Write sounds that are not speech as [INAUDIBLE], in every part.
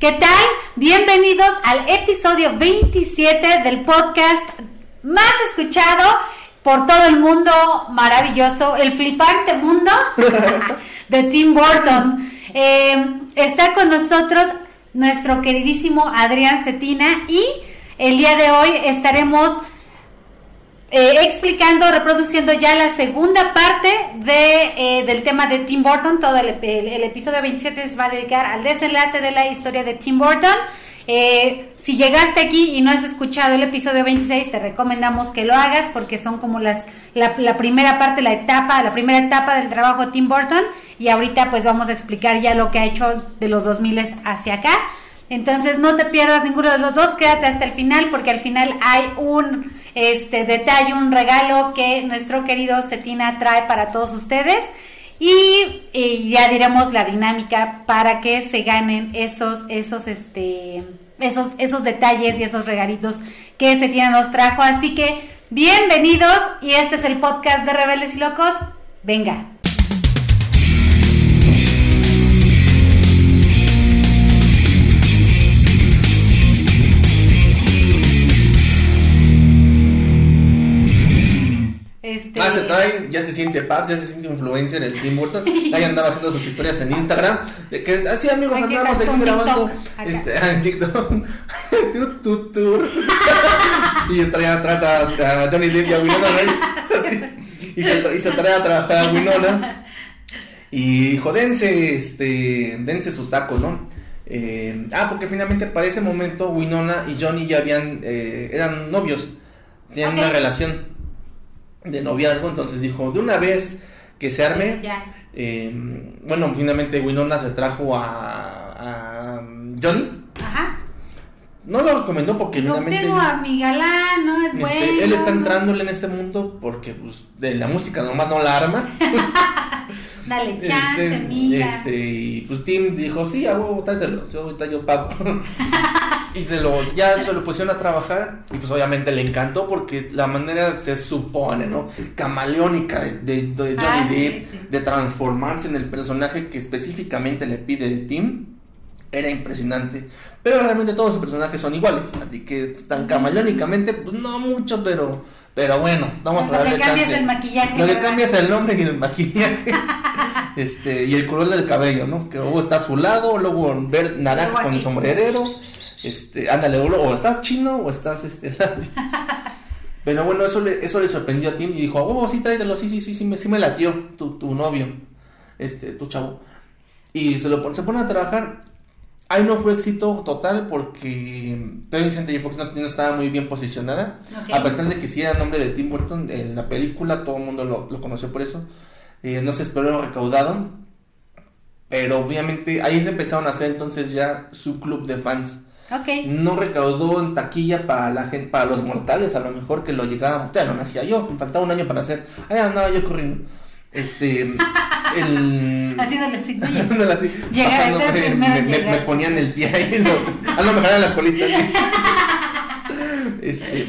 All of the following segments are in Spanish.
¿Qué tal? Bienvenidos al episodio 27 del podcast más escuchado por todo el mundo maravilloso, el flipante mundo [LAUGHS] de Tim Burton. Eh, está con nosotros nuestro queridísimo Adrián Cetina y el día de hoy estaremos eh, explicando, reproduciendo ya la segunda parte de, eh, del tema de Tim Burton. Todo el, episodio 27 se va a dedicar al desenlace de la historia de Tim Burton. Eh, si llegaste aquí y no has escuchado el episodio 26, te recomendamos que lo hagas porque son como las la, la, primera parte, la etapa, la primera etapa del trabajo de Tim Burton y ahorita pues vamos a explicar ya lo que ha hecho de los 2000 hacia acá. Entonces no te pierdas ninguno de los dos, quédate hasta el final porque al final hay un este detalle, un regalo que nuestro querido Cetina trae para todos ustedes. Y, ya diremos la dinámica para que se ganen esos, esos, este, esos, esos detalles y esos regalitos que Cetina nos trajo. Así que bienvenidos y este es el podcast de Rebeldes y Locos. Venga. Ah, se trae, ya se siente Paps, ya se siente influencer el Tim Burton. Ahí andaba haciendo sus historias en Instagram. De que, así amigos, andamos aquí grabando. Este, [LAUGHS] en TikTok. [LAUGHS] [LAUGHS] y traía atrás a, Johnny Depp y a Winona y, se, y se trae a trabajar a Winona. Y dijo, dense, este, dense su taco, ¿no? Eh, ah, porque finalmente para ese momento Winona y Johnny ya habían, eh, eran novios, tenían una relación de noviazgo, entonces dijo, de una vez que se arme, eh, bueno, finalmente Winona se trajo a, a Johnny. Ajá. No lo recomendó porque no tengo a mi galán, no es este, bueno. Él está entrándole en este mundo porque pues, de la música nomás no la arma. [LAUGHS] Dale este, chance, este. Este, y pues Tim dijo, sí, a huevo, yo ahorita yo pago. [LAUGHS] y se lo, ya se lo pusieron a trabajar y pues obviamente le encantó porque la manera se supone, ¿no? Camaleónica de, Johnny ah, Depp, de transformarse en el personaje que específicamente le pide de Tim, era impresionante. Pero realmente todos los personajes son iguales, así que tan camaleónicamente, pues no mucho, pero pero bueno, vamos a darle chance. Lo que cambia es el maquillaje. Lo que cambia es el nombre y el maquillaje. [LAUGHS] este, y el color del cabello, ¿no? Que luego está azulado, luego verde, naranja con sombrerero. Este, ándale, o, estás chino o estás este. [LAUGHS] Pero bueno, eso le, eso le sorprendió a Tim y dijo, oh, sí, tráetelo, sí, sí, sí, sí me, sí me latió tu, tu novio, este, tu chavo. Y se lo se pone a trabajar Ahí no fue éxito total porque Vicente J. Fox no, estaba muy bien posicionada. A pesar de que sí era el nombre de Tim Burton en la película, todo el mundo lo, conoció por eso. Eh, no se esperó recaudado. Pero obviamente ahí se empezaron a hacer entonces ya su club de fans. No recaudó en taquilla para la gente, para los mortales, a lo mejor que lo llegara. Ya no nacía yo, me faltaba un año para hacer. Ahí andaba yo corriendo. Este. [LAUGHS] el. Haciéndole así. [LAUGHS] me, me, ponían el pie ahí. a lo mejor la colita. [LAUGHS] Este,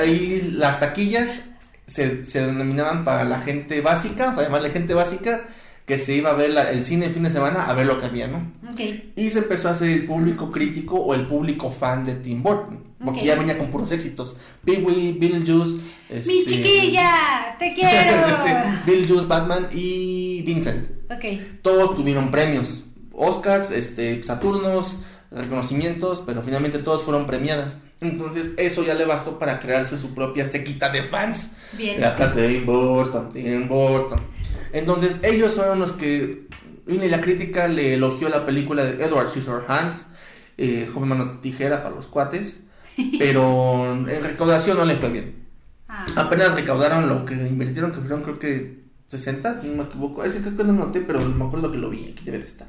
ahí las taquillas se, se denominaban para la gente básica, o sea, llamarle gente básica que se iba a ver el cine el fin de semana a ver lo que había, ¿no? Okay. Y se empezó a hacer el público crítico o el público fan de Tim Burton, porque ya venía con puros éxitos. Pee-wee, Beetlejuice, este... ¡Mi chiquilla! ¡Te [LAUGHS] quiero! Beetlejuice, Batman y Vincent. Okay. Todos tuvieron premios, Oscars, este, Saturnos, reconocimientos, pero finalmente todos fueron premiadas. Entonces eso ya le bastó para crearse su propia sequita de fans. Bien. La de Tim Burton, Tim Burton. Entonces, ellos fueron los que. Y la crítica le elogió la película de Edward Scissorhands, eh, Joven Manos Tijera para los cuates, [LAUGHS] pero en recaudación no le fue bien. Ah. Apenas recaudaron lo que invirtieron, que fueron creo que 60, no me equivoco. Ese creo que no noté, pero me acuerdo que lo vi, aquí debe de estar.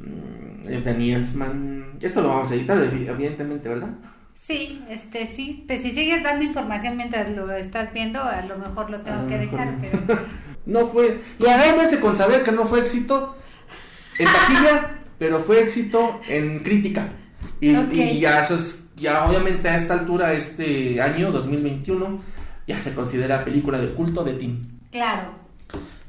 Mm, Danny Elfman. Esto lo vamos a editar, evidentemente, ¿verdad? Sí, este, sí, pues si sigues dando información mientras lo estás viendo, a lo mejor lo tengo que dejar, pero... No fue. Y además con saber que no fue éxito en taquilla, [LAUGHS] pero fue éxito en crítica. Y, ya eso es, ya obviamente a esta altura, este año 2021, ya se considera película de culto de Tim. Claro.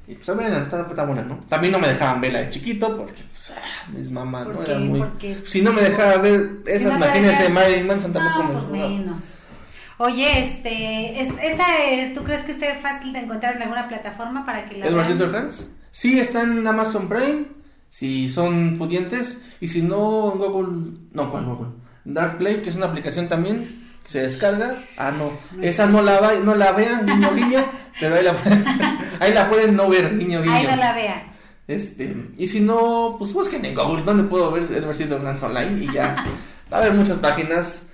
Y pues a ver, está, está buena, ¿no? También no me dejaban verla de chiquito porque pues, pues, ah, mis mamás, ¿no? Era muy... Si no me dejaba ver esas, máquinas de Marilyn Manson tampoco no, pues menos. Oye, este, ¿esa, eh, ¿tú crees que esté fácil de encontrar en alguna plataforma para que la ¿El vean? Sí, está en Amazon Prime, si son pudientes, y si no, en Google, no, ¿cuál Google? Dark Play, que es una aplicación también, se descarga, ah, no, esa no la, va, no la vean, niño [LAUGHS] pero ahí la, [LAUGHS] ahí la pueden no ver, niño guiño. Ahí no la vean. Este, y si no, pues busquen en Google, ¿dónde puedo ver Edward Scissorhands online? Y ya, [LAUGHS] va a haber muchas páginas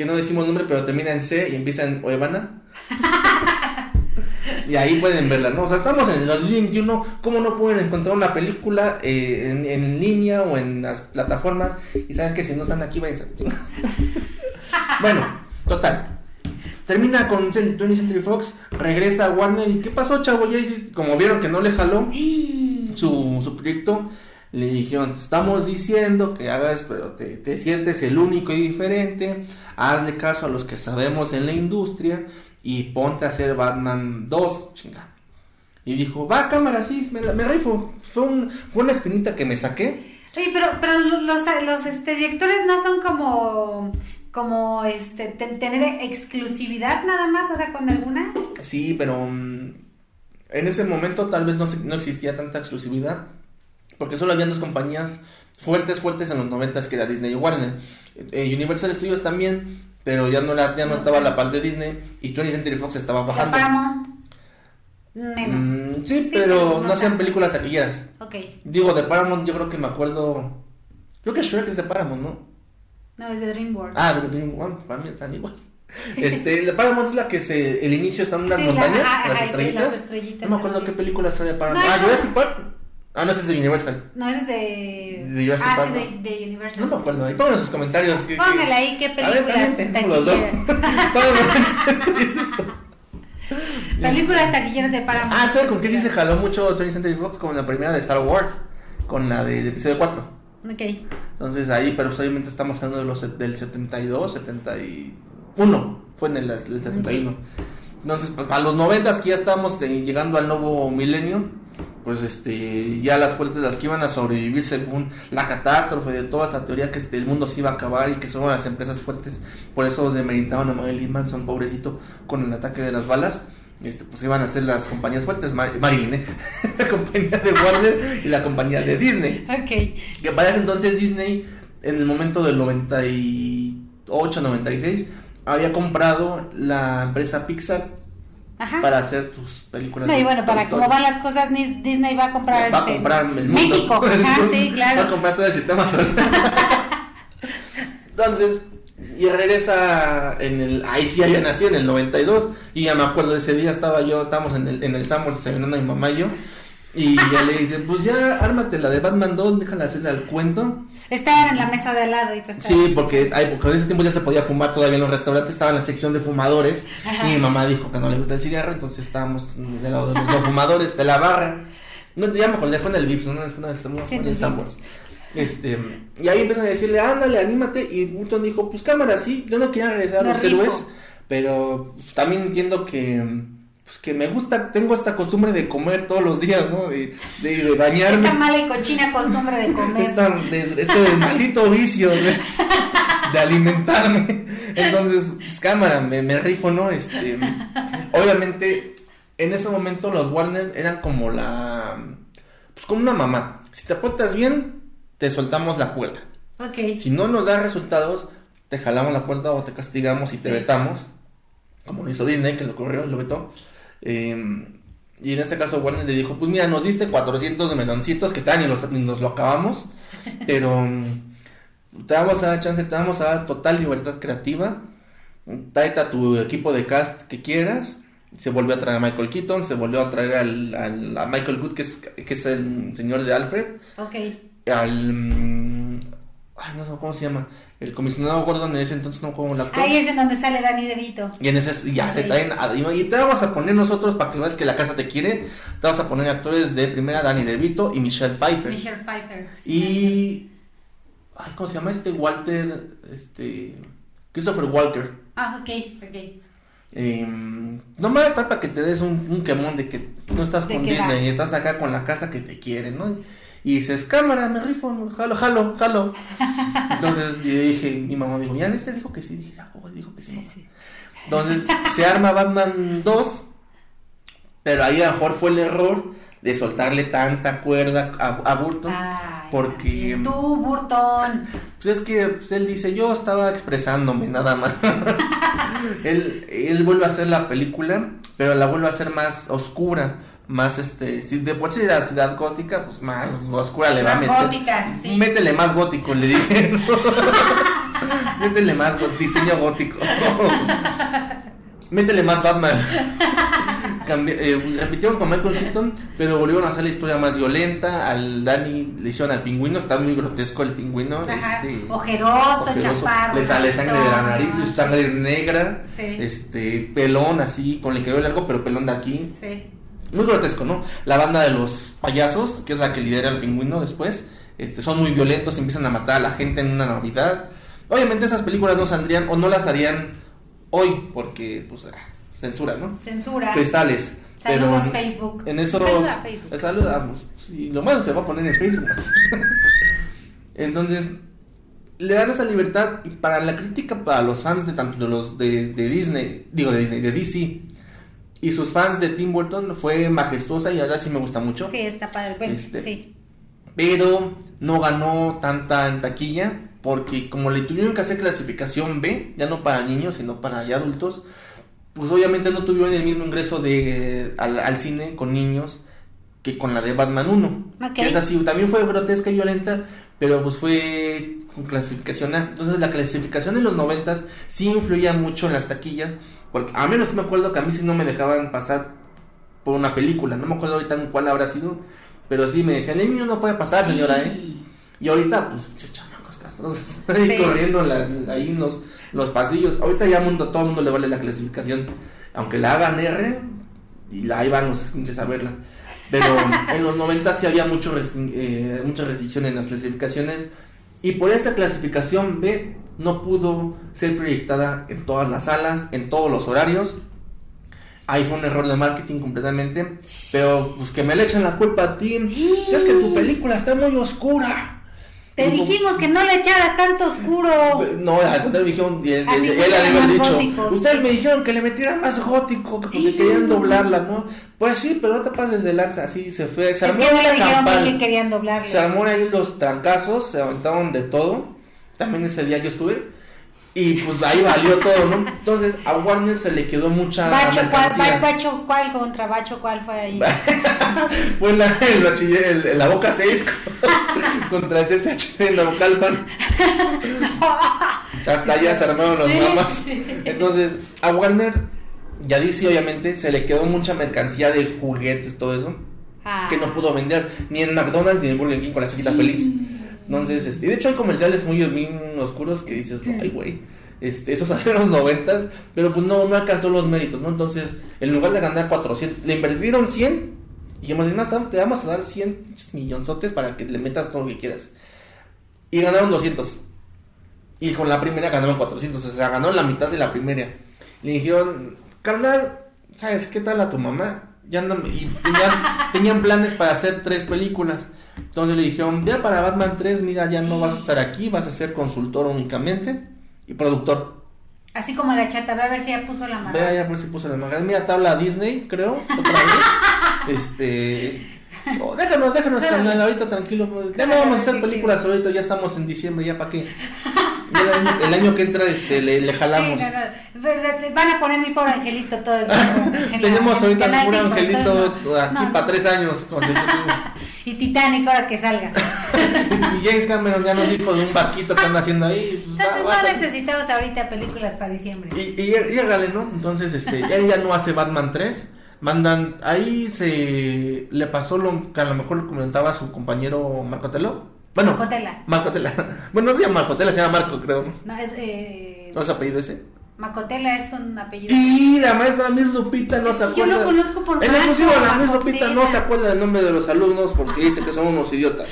que no decimos nombre, pero termina en C y empieza en Oevana. y ahí pueden verla, ¿no? O sea, estamos en el 2021, ¿cómo no pueden encontrar una película eh, en, línea o en las plataformas? Y saben que si no están aquí, vayan a... [LAUGHS] bueno, total. Termina con 20 Century Fox, regresa a Warner. ¿Y qué pasó, chavo? Ya, como vieron que no le jaló su, su proyecto, le dijeron, te estamos diciendo que hagas, pero te, te, sientes el único y diferente, hazle caso a los que sabemos en la industria y ponte a hacer Batman 2, chinga. Y dijo, va cámara, sí, me, me rifo. Fue, un, fue una espinita que me saqué. Oye, pero, pero los, los este, directores no son como como este tener exclusividad nada más, o sea, con alguna. Sí, pero mm, en ese momento tal vez no, no existía tanta exclusividad porque solo habían dos compañías fuertes, fuertes en los noventas que era Disney y Warner. Eh, Universal Studios también, pero ya no, la, ya no estaba la par de Disney y 20th Century Fox estaba bajando. Paramount. Menos. Mm, sí, pero, no hacían películas taquilleras. Ok. Digo, de Paramount yo creo que me acuerdo... Creo que Shrek es de Paramount, ¿no? No, es de DreamWorks. Ah, de DreamWorks, para mí están igual. [LAUGHS] Este, de Paramount es la que se, el inicio están unas montañas, las, estrellitas. las, estrellitas. No me acuerdo qué película sale de Paramount. ah, Jurassic Park. Ah, no, ese es de Universal. No, ese es de. de Jurassic ah, Park, sí, de, de, Universal. No me acuerdo. Ahí pongan sus comentarios. Que, Póngale ahí qué películas taquilleras. [LAUGHS] [LAUGHS] películas taquilleras de Paramount. Ah, ¿sabes con qué sí se jaló mucho 20th Century Fox? Con la primera de Star Wars. Con la de, de episodio 4. Ok. Entonces ahí, pero pues, obviamente estamos hablando de los, del 72, 71. Fue en el, el 71. Entonces, pues a los 90 que ya estamos eh, llegando al nuevo milenio pues este ya las fuertes las que iban a sobrevivir según la catástrofe de toda esta teoría que este, el mundo se iba a acabar y que son las empresas fuertes por eso demeritaban a Marilyn Manson pobrecito con el ataque de las balas. Este pues iban a ser las compañías fuertes Marilyn ¿eh? [LAUGHS] la compañía de Warner y la compañía de Disney. Ok. Que para ese entonces Disney en el momento del 98 96 había comprado la empresa Pixar para hacer sus películas. No, y bueno, para cómo van las cosas, Disney va a comprar, va a este, comprar el mundo. México. [LAUGHS] Ajá, sí, claro. Va a comprar todo el sistema solar. [LAUGHS] Entonces, y regresa en el. Ahí sí, ya nació en el 92. Y ya me acuerdo de ese día, estaba yo, estábamos en el, en el Sambor desayunando a mi mamá y yo. Y ya le dicen, pues ya ármate la de Batman 2, déjala hacerle al cuento. Estaban en la mesa de al lado y tú estabas. Sí, porque, ay, porque en ese tiempo ya se podía fumar todavía en los restaurantes, estaba en la sección de fumadores. Y mi mamá dijo que no le gusta el cigarro, entonces estábamos del lado de los fumadores, de la barra. No, ya me acordé, fue en el Vips, no fue en el, Sambor. Este, y ahí empiezan a decirle, ándale, anímate. Y Burton dijo, pues cámara, sí, yo no quería regresar a los héroes, pero pues, también entiendo que pues que me gusta, tengo esta costumbre de comer todos los días, ¿no? De, de, bañarme. Esta mala y cochina costumbre de comer. este maldito vicio de, alimentarme. Entonces, pues cámara, me, me rifo, ¿no? Este, obviamente, en ese momento los Warner eran como la, pues como una mamá. Si te portas bien, te soltamos la puerta. Ok. Si no nos da resultados, te jalamos la puerta o te castigamos y te vetamos. Como lo hizo Disney, que lo corrió, lo vetó. Em, y en este caso Warner le dijo, pues mira, nos diste 400 meloncitos que tal, ni, ni nos lo acabamos, [LAUGHS] pero mm, te vamos a dar chance, te vamos a dar total libertad creativa, tráete a tu equipo de cast que quieras, se volvió a traer a Michael Keaton, se volvió a traer al, a Michael Good, que es, que es el señor de Alfred, ok. Al... Mm, ay, no sé cómo se llama, el comisionado Gordon en ese entonces no como la actor. Ahí es en donde sale Danny DeVito. Y en ese ya te traen y te vamos a poner nosotros para que veas que la casa te quiere, te vamos a poner actores de primera Danny DeVito y Michelle Pfeiffer. Michelle Pfeiffer. y ay, ¿cómo se llama este Walter este Christopher Walker? Ah, ok, ok. Eh, nomás para que te des un, un quemón de que no estás con Disney y estás acá con la casa que te quiere, ¿no? Y dices, cámara, me rifo, jalo, jalo, jalo. [LAUGHS] Entonces yo dije, mi mamá dijo, ¿ya este dijo que sí? Dije, ah, dijo que sí. Entonces se arma Batman 2, pero ahí a lo mejor fue el error de soltarle tanta cuerda a, Burton. porque. Tú, Burton. Pues es que pues, él dice, yo estaba expresándome nada más. [LAUGHS] él, él vuelve a hacer la película, pero la vuelve a hacer más oscura más este, si de por sí la ciudad gótica, pues más oscura le va a meter. gótica, sí. Métele más gótico, le dije. [LAUGHS] Métele más diseño gótico. Métele más Batman. eh, repitieron con Michael Keaton, pero volvieron a hacer la historia más violenta. Al Danny le hicieron al pingüino, está muy grotesco el pingüino. Este, ojeroso, chaparro. Le sale sangre de la nariz, su sangre es negra. Este, pelón así, con el cabello largo, pero pelón de aquí. Sí muy grotesco, ¿no? La banda de los payasos, que es la que lidera el pingüino después, este, son muy violentos, empiezan a matar a la gente en una Navidad. Obviamente esas películas no saldrían o no las harían hoy porque, pues, ah, censura, ¿no? Censura. Cristales. Saludos Facebook. En. Saluda Facebook. Saludamos. Y lo malo se va a poner en Facebook. [LAUGHS] Entonces, le dan esa libertad y para la crítica, para los fans de tanto de los de, de Disney, digo de Disney, de DC, y sus fans de Tim Burton fue majestuosa y ahora sí me gusta mucho. Sí, está padre. Este, sí. Pero no ganó tanta en taquilla porque como le tuvieron que hacer clasificación B, ya no para niños, sino para ya adultos, pues obviamente no tuvieron el mismo ingreso de al, cine con niños que con la de Batman 1. Que es así, también fue grotesca y violenta, pero pues fue con clasificación A. Entonces la clasificación en los noventas sí influía mucho en las taquillas porque a menos me acuerdo que a mí sí no me dejaban pasar por una película. No me acuerdo ahorita en cuál habrá sido. Pero sí me decían, el niño no puede pasar, señora, ¿eh? Y ahorita, pues, chamacos castrosos, [LAUGHS] ahí corriendo ahí en los, los pasillos. Ahorita ya mundo, todo el mundo le vale la clasificación. Aunque la hagan R, y la, ahí van los escuches a verla. Pero [LAUGHS] en los 90 sí había mucho eh, mucha restricción en las clasificaciones. Y por esa clasificación B no pudo ser proyectada en todas las salas, en todos los horarios. Ahí fue un error de marketing completamente. Pero pues que me le echan la culpa a ti. Si es que tu película está muy oscura. Te dijimos que no le echara tanto oscuro. No, al contrario, me dijeron, él, él, dicho, ustedes me dijeron que le metieran más gótico, que porque querían doblarla, ¿no? Pues sí, pero no te pases de lanza, así se fue, se armó es que no le dijeron que querían doblarla. Se armó ahí los trancazos, se aventaron de todo también ese día yo estuve. Y pues ahí valió todo, ¿no? Entonces a Warner se le quedó mucha. Bacho, ¿cuál, bacho, ¿cuál contra Bacho? ¿Cuál fue ahí? [LAUGHS] fue la, el bachiller, la boca 6 [LAUGHS] contra SSH en la Naucalpan. [LAUGHS] Hasta allá se armaron los mamas. Entonces a Warner, ya dice, obviamente, se le quedó mucha mercancía de juguetes, todo eso. Que no ah. pudo vender ni en McDonald's ni en Burger King con la chiquita feliz. Entonces, este, de hecho hay comerciales muy, oscuros que dices, ay, güey. Este, eso salió [LAUGHS] en los noventas, pero pues no, no alcanzó los méritos, ¿no? Entonces, en lugar de ganar 400, le invirtieron 100 y dijimos, más, te vamos a dar 100 millonzotes para que le metas todo lo que quieras. Y ganaron 200. Y con la primera ganaron 400, o sea, ganó la mitad de la primera. Le dijeron, carnal, ¿sabes qué tal a tu mamá? Ya no, y [LAUGHS] tenían planes para hacer tres películas. Entonces le dijeron, ya para Batman 3, mira, ya no vas a estar aquí, vas a ser consultor únicamente y productor. Así como la chata, ve a ver si ya puso la mano. Ve a ver si puso la mano. Mira, tabla Disney, creo, otra vez. [LAUGHS] este... Oh, déjanos, déjanos, ahorita tranquilo. Pues, ya no vamos a hacer películas ahorita, ya estamos en diciembre, ya para qué. El año, que entra este, le, jalamos. Van a poner mi pobre angelito todo el tiempo. [LAUGHS] Tenemos ahorita mi pobre angelito aquí para tres años. [LAUGHS] y Titanic ahora que salga. [LAUGHS] y James Cameron ya nos dijo de un barquito que anda haciendo ahí. Pues, Entonces no necesitamos ahorita películas para diciembre. Y, y, y, ¿no? Entonces, este, él ya no hace Batman 3 mandan ahí se le pasó lo que a lo mejor le comentaba a su compañero Marco Telo bueno, Macotela. Macotela. [LAUGHS] Bueno, no se llama Macotela, se llama Marco, creo. No, es, eh... ¿No es apellido ese? Macotela es un apellido. Y la maestra Miss Lupita no se acuerda. Yo lo conozco por En exclusivo, la Miss Lupita no se acuerda del nombre de los alumnos porque dice que son unos idiotas.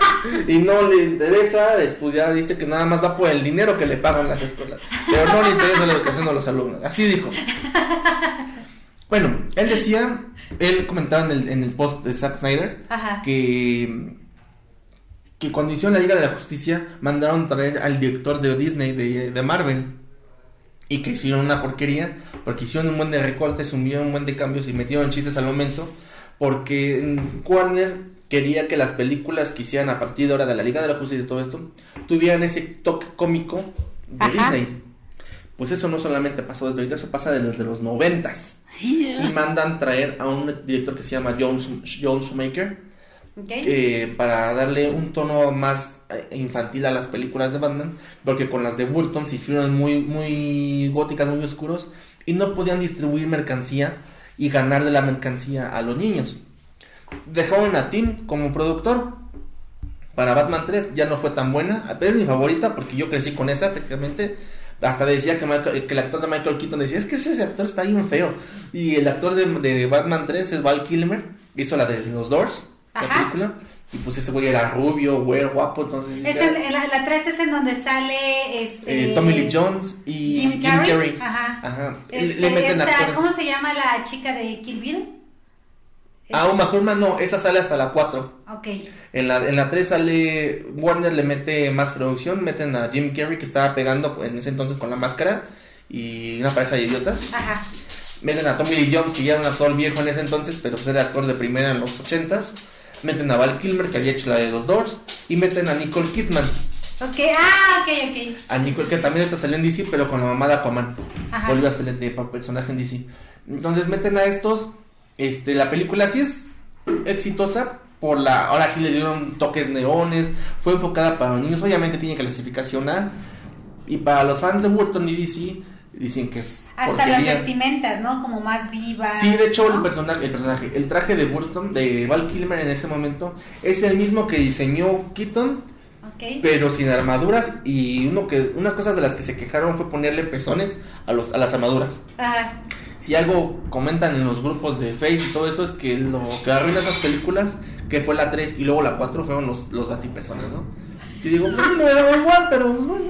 [LAUGHS] y no le interesa estudiar, dice que nada más va por el dinero que le pagan las escuelas. Pero no le interesa la educación de los alumnos. Así dijo. [LAUGHS] Bueno, él decía, él comentaba en el, en el post de Zack Snyder que que cuando hicieron la Liga de la Justicia mandaron traer al director de Disney de, de Marvel y que hicieron una porquería porque hicieron un buen de recortes, un buen de cambios y metieron chistes a lo menso porque Warner quería que las películas que hicieran a partir de ahora de la Liga de la Justicia y todo esto tuvieran ese toque cómico de Disney. Pues eso no solamente pasó desde ahorita, eso pasa desde los noventas. Y mandan traer a un director que se llama John, John Eh, para darle un tono más eh, infantil a las películas de Batman, porque con las de Burton se hicieron muy, muy góticas, muy oscuros, y no podían distribuir mercancía y ganar de la mercancía a los niños. Dejaron a Tim como productor. Para Batman 3 ya no fue tan buena, es mi favorita porque yo crecí con esa prácticamente. Hasta decía que, que, el actor de Michael Keaton decía, es que ese actor está bien feo. Y el actor de, de Batman 3 es Val Kilmer, hizo la de los Doors la película. Y pues ese güey era rubio, güey, guapo, entonces... Es en, la, la 3 es en donde sale este... Eh, Tommy Lee Jones y Jim Carrey. Ajá. Ajá. Este, le meten esta, ¿Cómo se llama la chica de Kill Bill? Ah, Uma Thurman no, esa sale hasta la 4. Ok. En la, en la 3 sale, Warner le mete más producción, meten a Jim Carrey que estaba pegando en ese entonces con la máscara y una pareja de idiotas. Ajá. Meten a Tommy Lee Jones que ya era un actor viejo en ese entonces, pero pues era actor de primera en los 80s meten a Val Kilmer, que había hecho la de los Doors, y meten a Nicole Kidman. Ok, ah, ok, ok. A Nicole, que también está salió en DC, pero con la mamá de Aquaman. Ajá. Volvió a salir de personaje en DC. Entonces meten a estos. Este, la película sí es exitosa. Por la, ahora sí le dieron toques neones. Fue enfocada para los niños. Obviamente tiene clasificación A. Y para los fans de Burton y DC dicen que es hasta las vestimentas, ¿no? Como más vivas. Sí, de hecho el personaje, el personaje, el traje de Burton de Val Kilmer en ese momento es el mismo que diseñó Keaton, okay. pero sin armaduras y uno que unas cosas de las que se quejaron fue ponerle pezones a los a las armaduras. Ajá. Si algo comentan en los grupos de Face y todo eso es que lo que arruina esas películas, que fue la 3 y luego la 4 fueron los los ¿no? Y digo, pues no me daba igual, pero pues bueno.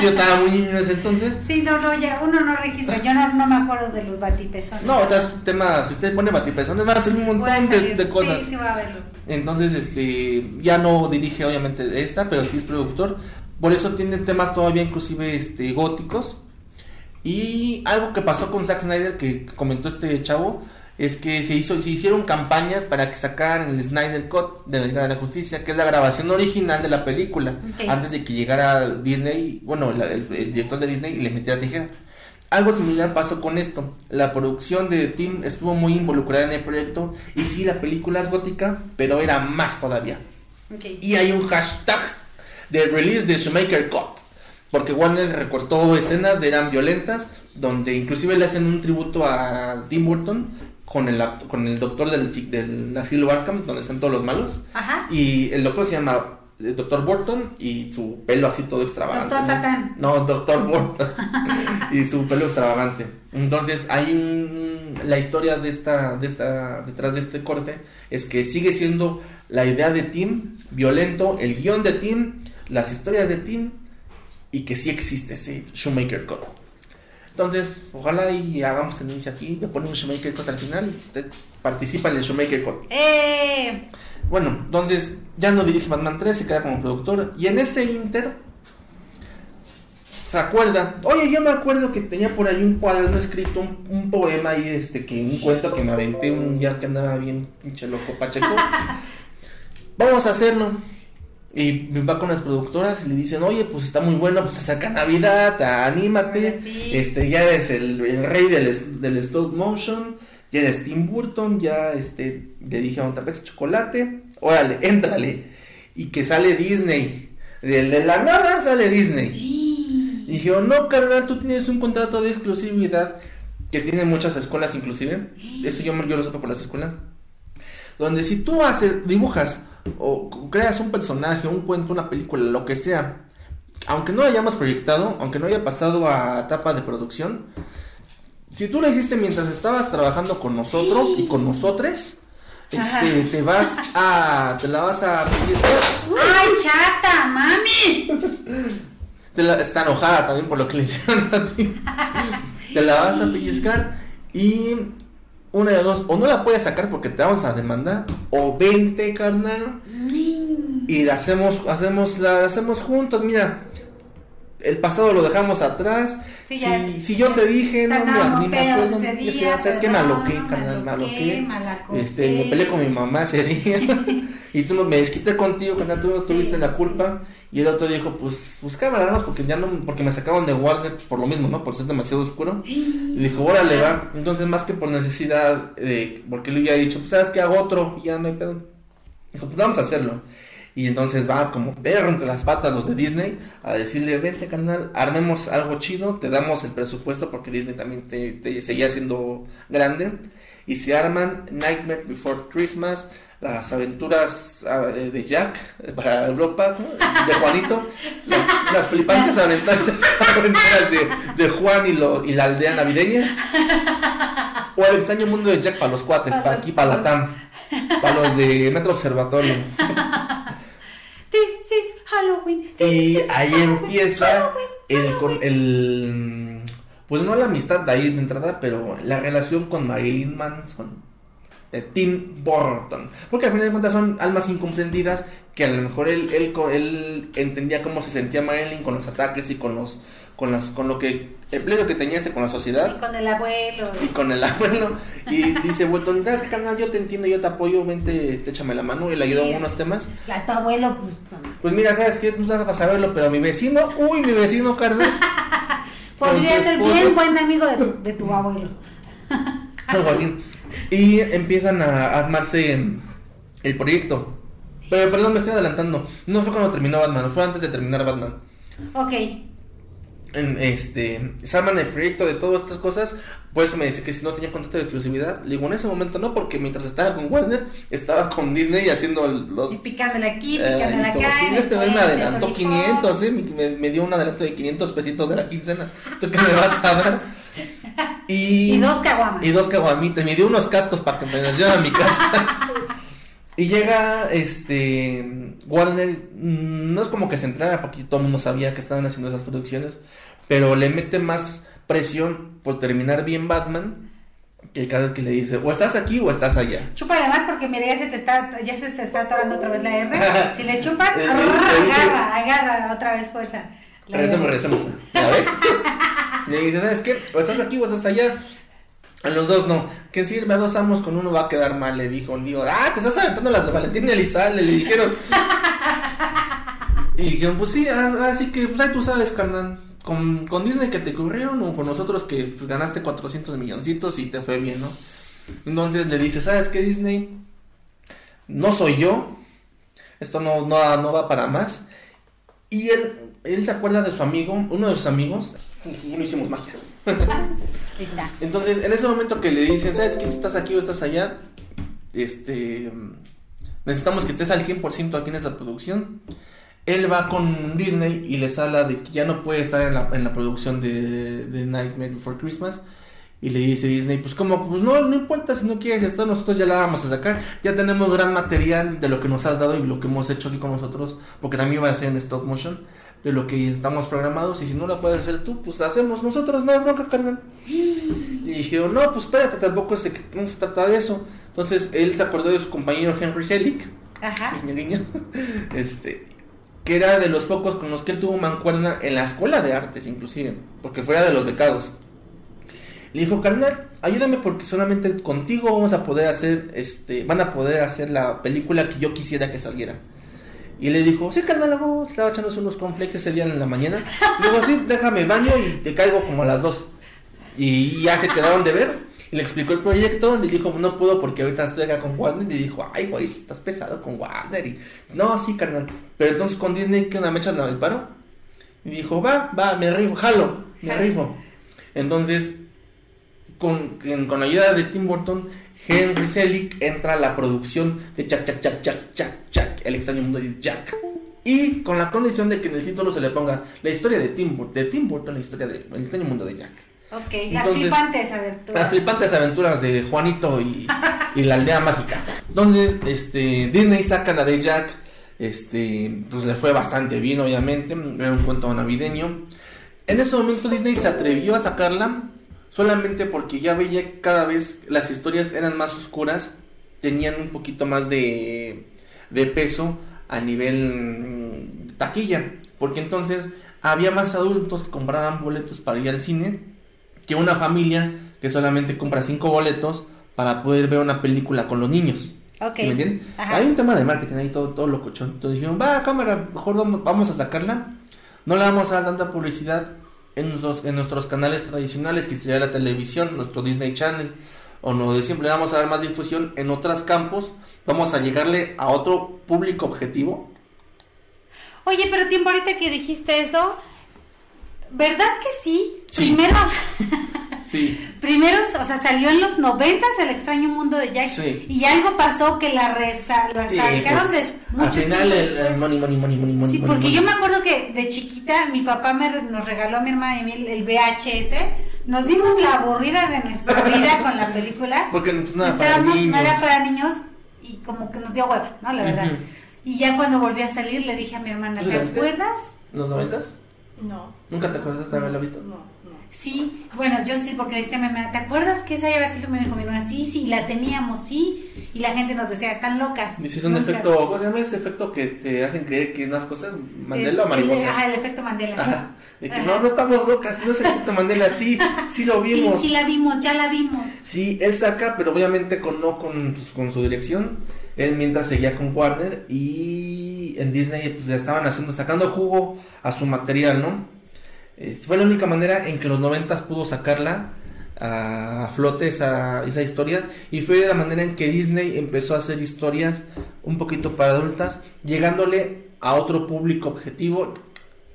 yo estaba muy niño en ese entonces. Sí, no, no, ya uno no registra. Yo no, no me acuerdo de los batipezones. No, otras temas, si usted pone batipezones, va a hacer un montón de, de, cosas. Sí, sí, va a verlo. Entonces, este, ya no dirige obviamente esta, pero sí es productor. Por eso tiene temas todavía inclusive este, góticos. Y algo que pasó con Zack Snyder, que comentó este chavo, es que se hizo se hicieron campañas para que sacaran el Snyder Cut de la Liga de la Justicia, que es la grabación original de la película, antes de que llegara Disney, bueno, el, director de Disney y le metiera tijera. Algo similar pasó con esto. La producción de Tim estuvo muy involucrada en el proyecto y sí, la película es gótica, pero era más todavía. Y hay un hashtag de release de Shoemaker Cut, porque Warner recortó escenas de eran violentas, donde inclusive le hacen un tributo a Tim Burton con el, con el doctor del, del asilo Arkham, donde están todos los malos. Ajá. Y el doctor se llama el doctor Burton y su pelo así todo extravagante. Doctor Satán. No, doctor Burton. [LAUGHS] y su pelo extravagante. Entonces, hay un, la historia de esta, de esta, detrás de este corte, es que sigue siendo la idea de Tim violento, el guion de Tim, las historias de Tim, y que sí existe ese Shoemaker Code. Entonces, ojalá y hagamos tendencia aquí, le ponemos Shoemaker Cut al final usted participa en el Shoemaker Cut. ¡Eh! Bueno, entonces ya no dirige Batman 3, se queda como productor. Y en ese inter, se acuerda, oye, yo me acuerdo que tenía por ahí un cuaderno escrito, un, poema ahí, este, que un cuento que me aventé un día que andaba bien pinche loco pacheco. [LAUGHS] Vamos a hacerlo. Y va con las productoras y le dicen, oye, pues está muy bueno, pues acerca Navidad, anímate, este, ya eres el, rey del, del, stop motion, ya eres Tim Burton, ya este, le dije a un tapete chocolate, órale, éntrale. Y que sale Disney, de, de la nada sale Disney. Y dije, no, carnal, tú tienes un contrato de exclusividad que tienen muchas escuelas inclusive, eso yo, yo lo supe por las escuelas, donde si tú haces, dibujas, o creas un personaje, un cuento, una película, lo que sea, aunque no hayamos proyectado, aunque no haya pasado a etapa de producción, si tú lo hiciste mientras estabas trabajando con nosotros y con nosotros, este, te vas a, te la vas a ¡Ay, chata, mami! Te está enojada también por lo que le hicieron a ti. [LAUGHS] te la vas a pellizcar y una de dos, o no la puedes sacar porque te vamos a demandar, o vente, carnal. y la hacemos, hacemos, la hacemos juntos, mira, el pasado lo dejamos atrás. si, si yo te dije, no, mira, ni me acuerdo. Día, ¿Sabes qué? Me aloqué, carnal, me aloqué. Este, me peleé con mi mamá ese día. [LAUGHS] y tú me desquité contigo, carnal, tú no tuviste la culpa. Y el otro dijo, pues, pues cámara, porque ya no, porque me sacaron de Warner, pues por lo mismo, ¿no? Por ser demasiado oscuro. Y dijo, órale, va. Entonces, más que por necesidad, de, porque le había dicho, pues, ¿sabes qué? Hago otro, y ya no hay pedo. Dijo, pues vamos a hacerlo. Y entonces va como perro entre las patas los de Disney a decirle, vente carnal, armemos algo chido, te damos el presupuesto porque Disney también te, seguía siendo grande. Y se arman Nightmare Before Christmas, las aventuras ah, eh, de Jack para Europa, de Juanito, las, flipantes aventuras, de, Juan y, lo, y la aldea navideña, o el extraño mundo de Jack para los cuates, para aquí, para la TAM, para los de Metro Observatorio. Halloween. y ahí empieza el, el, pues no la amistad de ahí de entrada, pero la relación con Marilyn Manson de Tim Burton. Porque al final de cuentas son almas incomprendidas que a lo mejor él, él, él entendía cómo se sentía Marilyn con los ataques y con los con las con lo que el pleito que tenía este con la sociedad. Y con el abuelo. Y con el abuelo. Y dice Burton ¿sabes qué canal? yo te entiendo yo te apoyo vente este, échame la mano y le ayudó en unos temas. A tu abuelo pues pues mira sabes qué no vas a saberlo pero mi vecino uy mi vecino carnal. [LAUGHS] Podría ser bien buen amigo de tu, de tu abuelo. algo así y empiezan a armarse el proyecto. Pero perdón me estoy adelantando. No fue cuando terminó Batman fue antes de terminar Batman. Ok en este se el proyecto de todas estas cosas por eso me dice que si no tenía contrato de exclusividad le digo en ese momento no porque mientras estaba con Warner estaba con Disney haciendo los y picándole aquí picándole eh, acá sí, este me adelantó 500 ¿eh? me, me, dio un adelanto de 500 pesitos de la quincena. Tú qué me vas a dar [LAUGHS] y, y dos caguamas. y dos caguamitas me dio unos cascos para que me los lleve a mi casa [LAUGHS] Y llega este Warner, mm, no es como que se entrara porque todo el mundo sabía que estaban haciendo esas producciones, pero le mete más presión por terminar bien Batman que cada vez que le dice, o estás aquí o estás allá. Chúpale más porque mira, ya se te está, ya se te está atorando otra vez la R. [LAUGHS] si le chupan, agarra, agarra otra vez fuerza. Regresamos, regresamos. ¿Ya ves? [LAUGHS] le dice, ¿sabes qué? O estás aquí o estás allá. A los dos no. ¿Qué sirve a dos amos con uno va a quedar mal? Le dijo. Digo, ah, te estás aventando las de Valentín y Elizalde. Le dijeron. y dijeron, pues sí, ah, así que, pues ahí tú sabes, carnal. Con, con Disney que te corrieron o con nosotros que pues, ganaste 400 milloncitos y te fue bien, ¿no? Entonces le dice, ¿sabes qué, Disney? No soy yo. Esto no, no, no va para más. Y él, él se acuerda de su amigo, uno de sus amigos. No hicimos magia. [LAUGHS] Entonces, en ese momento que le dicen, ¿sabes qué? Si estás aquí o estás allá, este, necesitamos que estés al 100% aquí en esta producción. Él va con Disney y les habla de que ya no puede estar en la, producción de, de, Nightmare Before Christmas. Y le dice Disney, pues como, pues no, no importa si no quieres estar, nosotros ya la vamos a sacar. Ya tenemos gran material de lo que nos has dado y lo que hemos hecho aquí con nosotros, porque también va a ser en stop motion de lo que estamos programados y si no la puedes hacer tú, pues la hacemos nosotros, no hay bronca, carnal. Y dijeron, no, pues espérate, tampoco se, no se trata de eso. Entonces él se acordó de su compañero Henry Selick, Ajá. [LAUGHS] este, que era de los pocos con los que él tuvo mancuerna en la escuela de artes, inclusive, porque fuera de los becados. Le dijo, carnal, ayúdame porque solamente contigo vamos a poder hacer, este, van a poder hacer la película que yo quisiera que saliera. Y le dijo, sí, carnal, estaba echándose unos conflex ese día en la mañana. Le dijo, sí, déjame baño y te caigo como a las dos. Y ya se quedaron de ver. Y le explicó el proyecto. Le dijo, no puedo porque ahorita estoy acá con Warner. Y dijo, ay, güey, estás pesado con Warner. Y, no, sí, carnal. Pero entonces con Disney, ¿qué onda? ¿Me echas la del paro? Y dijo, va, va, me rifo, jalo, me rifo. Entonces, con, con la ayuda de Tim Burton, Henry Selick entra a la producción de Jack, Jack, Jack, Jack, Jack, Jack, el extraño mundo de Jack. Y con la condición de que en el título se le ponga la historia de Tim, de Tim Burton, la historia del el extraño mundo de Jack. Ok, las flipantes aventuras. Las flipantes aventuras de Juanito y, y la aldea mágica. Entonces, este, Disney saca la de Jack. Este, pues le fue bastante bien, obviamente. Era un cuento navideño. En ese momento Disney se atrevió a sacarla solamente porque ya veía que cada vez las historias eran más oscuras, tenían un poquito más de, de peso a nivel mm, taquilla, porque entonces había más adultos que compraban boletos para ir al cine que una familia que solamente compra cinco boletos para poder ver una película con los niños. Okay. ¿Me? Hay un tema de marketing ahí todo, todo locochón. Entonces dijeron, va, cámara, mejor vamos a sacarla. No le vamos a dar tanta publicidad en nuestros, en nuestros canales tradicionales, que sería la televisión, nuestro Disney Channel, o no de siempre, vamos a dar más difusión en otros campos. Vamos a llegarle a otro público objetivo. Oye, pero tiempo ahorita que dijiste eso, ¿verdad que sí? sí. Primero. [LAUGHS] Sí. Primero, o sea, salió en los noventas El extraño mundo de Jack y algo pasó que la, la sacaron pues, de Al final el, money, money, money, money, money. Sí, porque yo me acuerdo que de chiquita mi papá me, nos regaló a mi hermana y a mí el VHS. Nos dimos la aburrida de nuestra [LAUGHS] vida con la película. Porque no era para niños. No era para niños y como que nos dio hueva, ¿no? La verdad. Y ya cuando volví a salir le dije a mi hermana, ¿te acuerdas? ¿Los noventas? No. ¿Nunca te acuerdas de haberla visto? No. Sí, bueno, yo sí, porque le dije a mi hermana, ¿te acuerdas que esa iba a Me dijo mi hermana, sí, sí, la teníamos, sí. Y la gente nos decía, están locas. Dices un efecto, ¿cómo se llama ese efecto que te hacen creer que unas cosas, Mandela o mariposa? El, ajá, el efecto Mandela. De que no, no estamos locas, no es el efecto Mandela, sí, sí lo vimos. Sí, sí la vimos, ya la vimos. Sí, él saca, pero obviamente con no con, pues, con su dirección. Él mientras seguía con Warner y en Disney pues le estaban haciendo, sacando jugo a su material, ¿no? Eh, fue la única manera en que los noventas pudo sacarla a flote esa, esa historia y fue la manera en que Disney empezó a hacer historias un poquito para adultas, llegándole a otro público objetivo,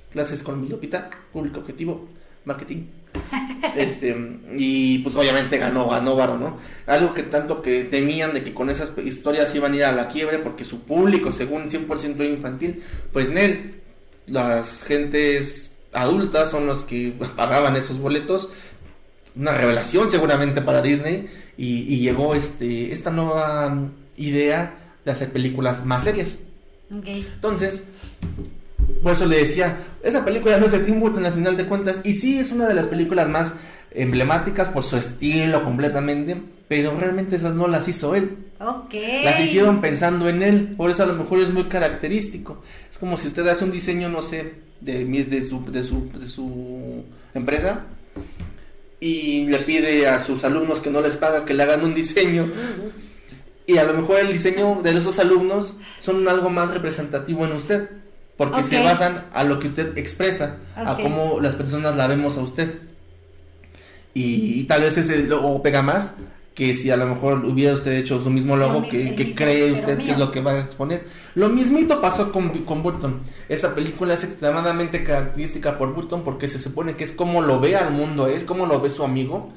clases con mi lopita, público objetivo, marketing. [LAUGHS] este, y pues obviamente ganó, ganó Varo, ¿no? Algo que tanto que temían de que con esas historias iban a ir a la quiebre porque su público, según 100% era infantil, pues en él, las gentes adultas son los que [LAUGHS] pagaban esos boletos. Una revelación seguramente para Disney y, llegó este esta nueva idea de hacer películas más serias. Entonces, por eso le decía, esa película no es de Tim Burton al final de cuentas y sí es una de las películas más emblemáticas por su estilo completamente, pero realmente esas no las hizo él. Las hicieron pensando en él, por eso a lo mejor es muy característico. Es como si usted hace un diseño, no sé, de, de, su, de, su, de su empresa y le pide a sus alumnos que no les paga que le hagan un diseño. Y a lo mejor el diseño de esos alumnos son algo más representativo en usted, porque se basan a lo que usted expresa, a cómo las personas la vemos a usted. Y, tal vez ese o pega más que si a lo mejor hubiera usted hecho su mismo logo que, cree usted que es lo que va a exponer. Lo mismito pasó con, con Burton. Esa película es extremadamente característica por Burton porque se supone que es como lo ve al mundo él, como lo ve su amigo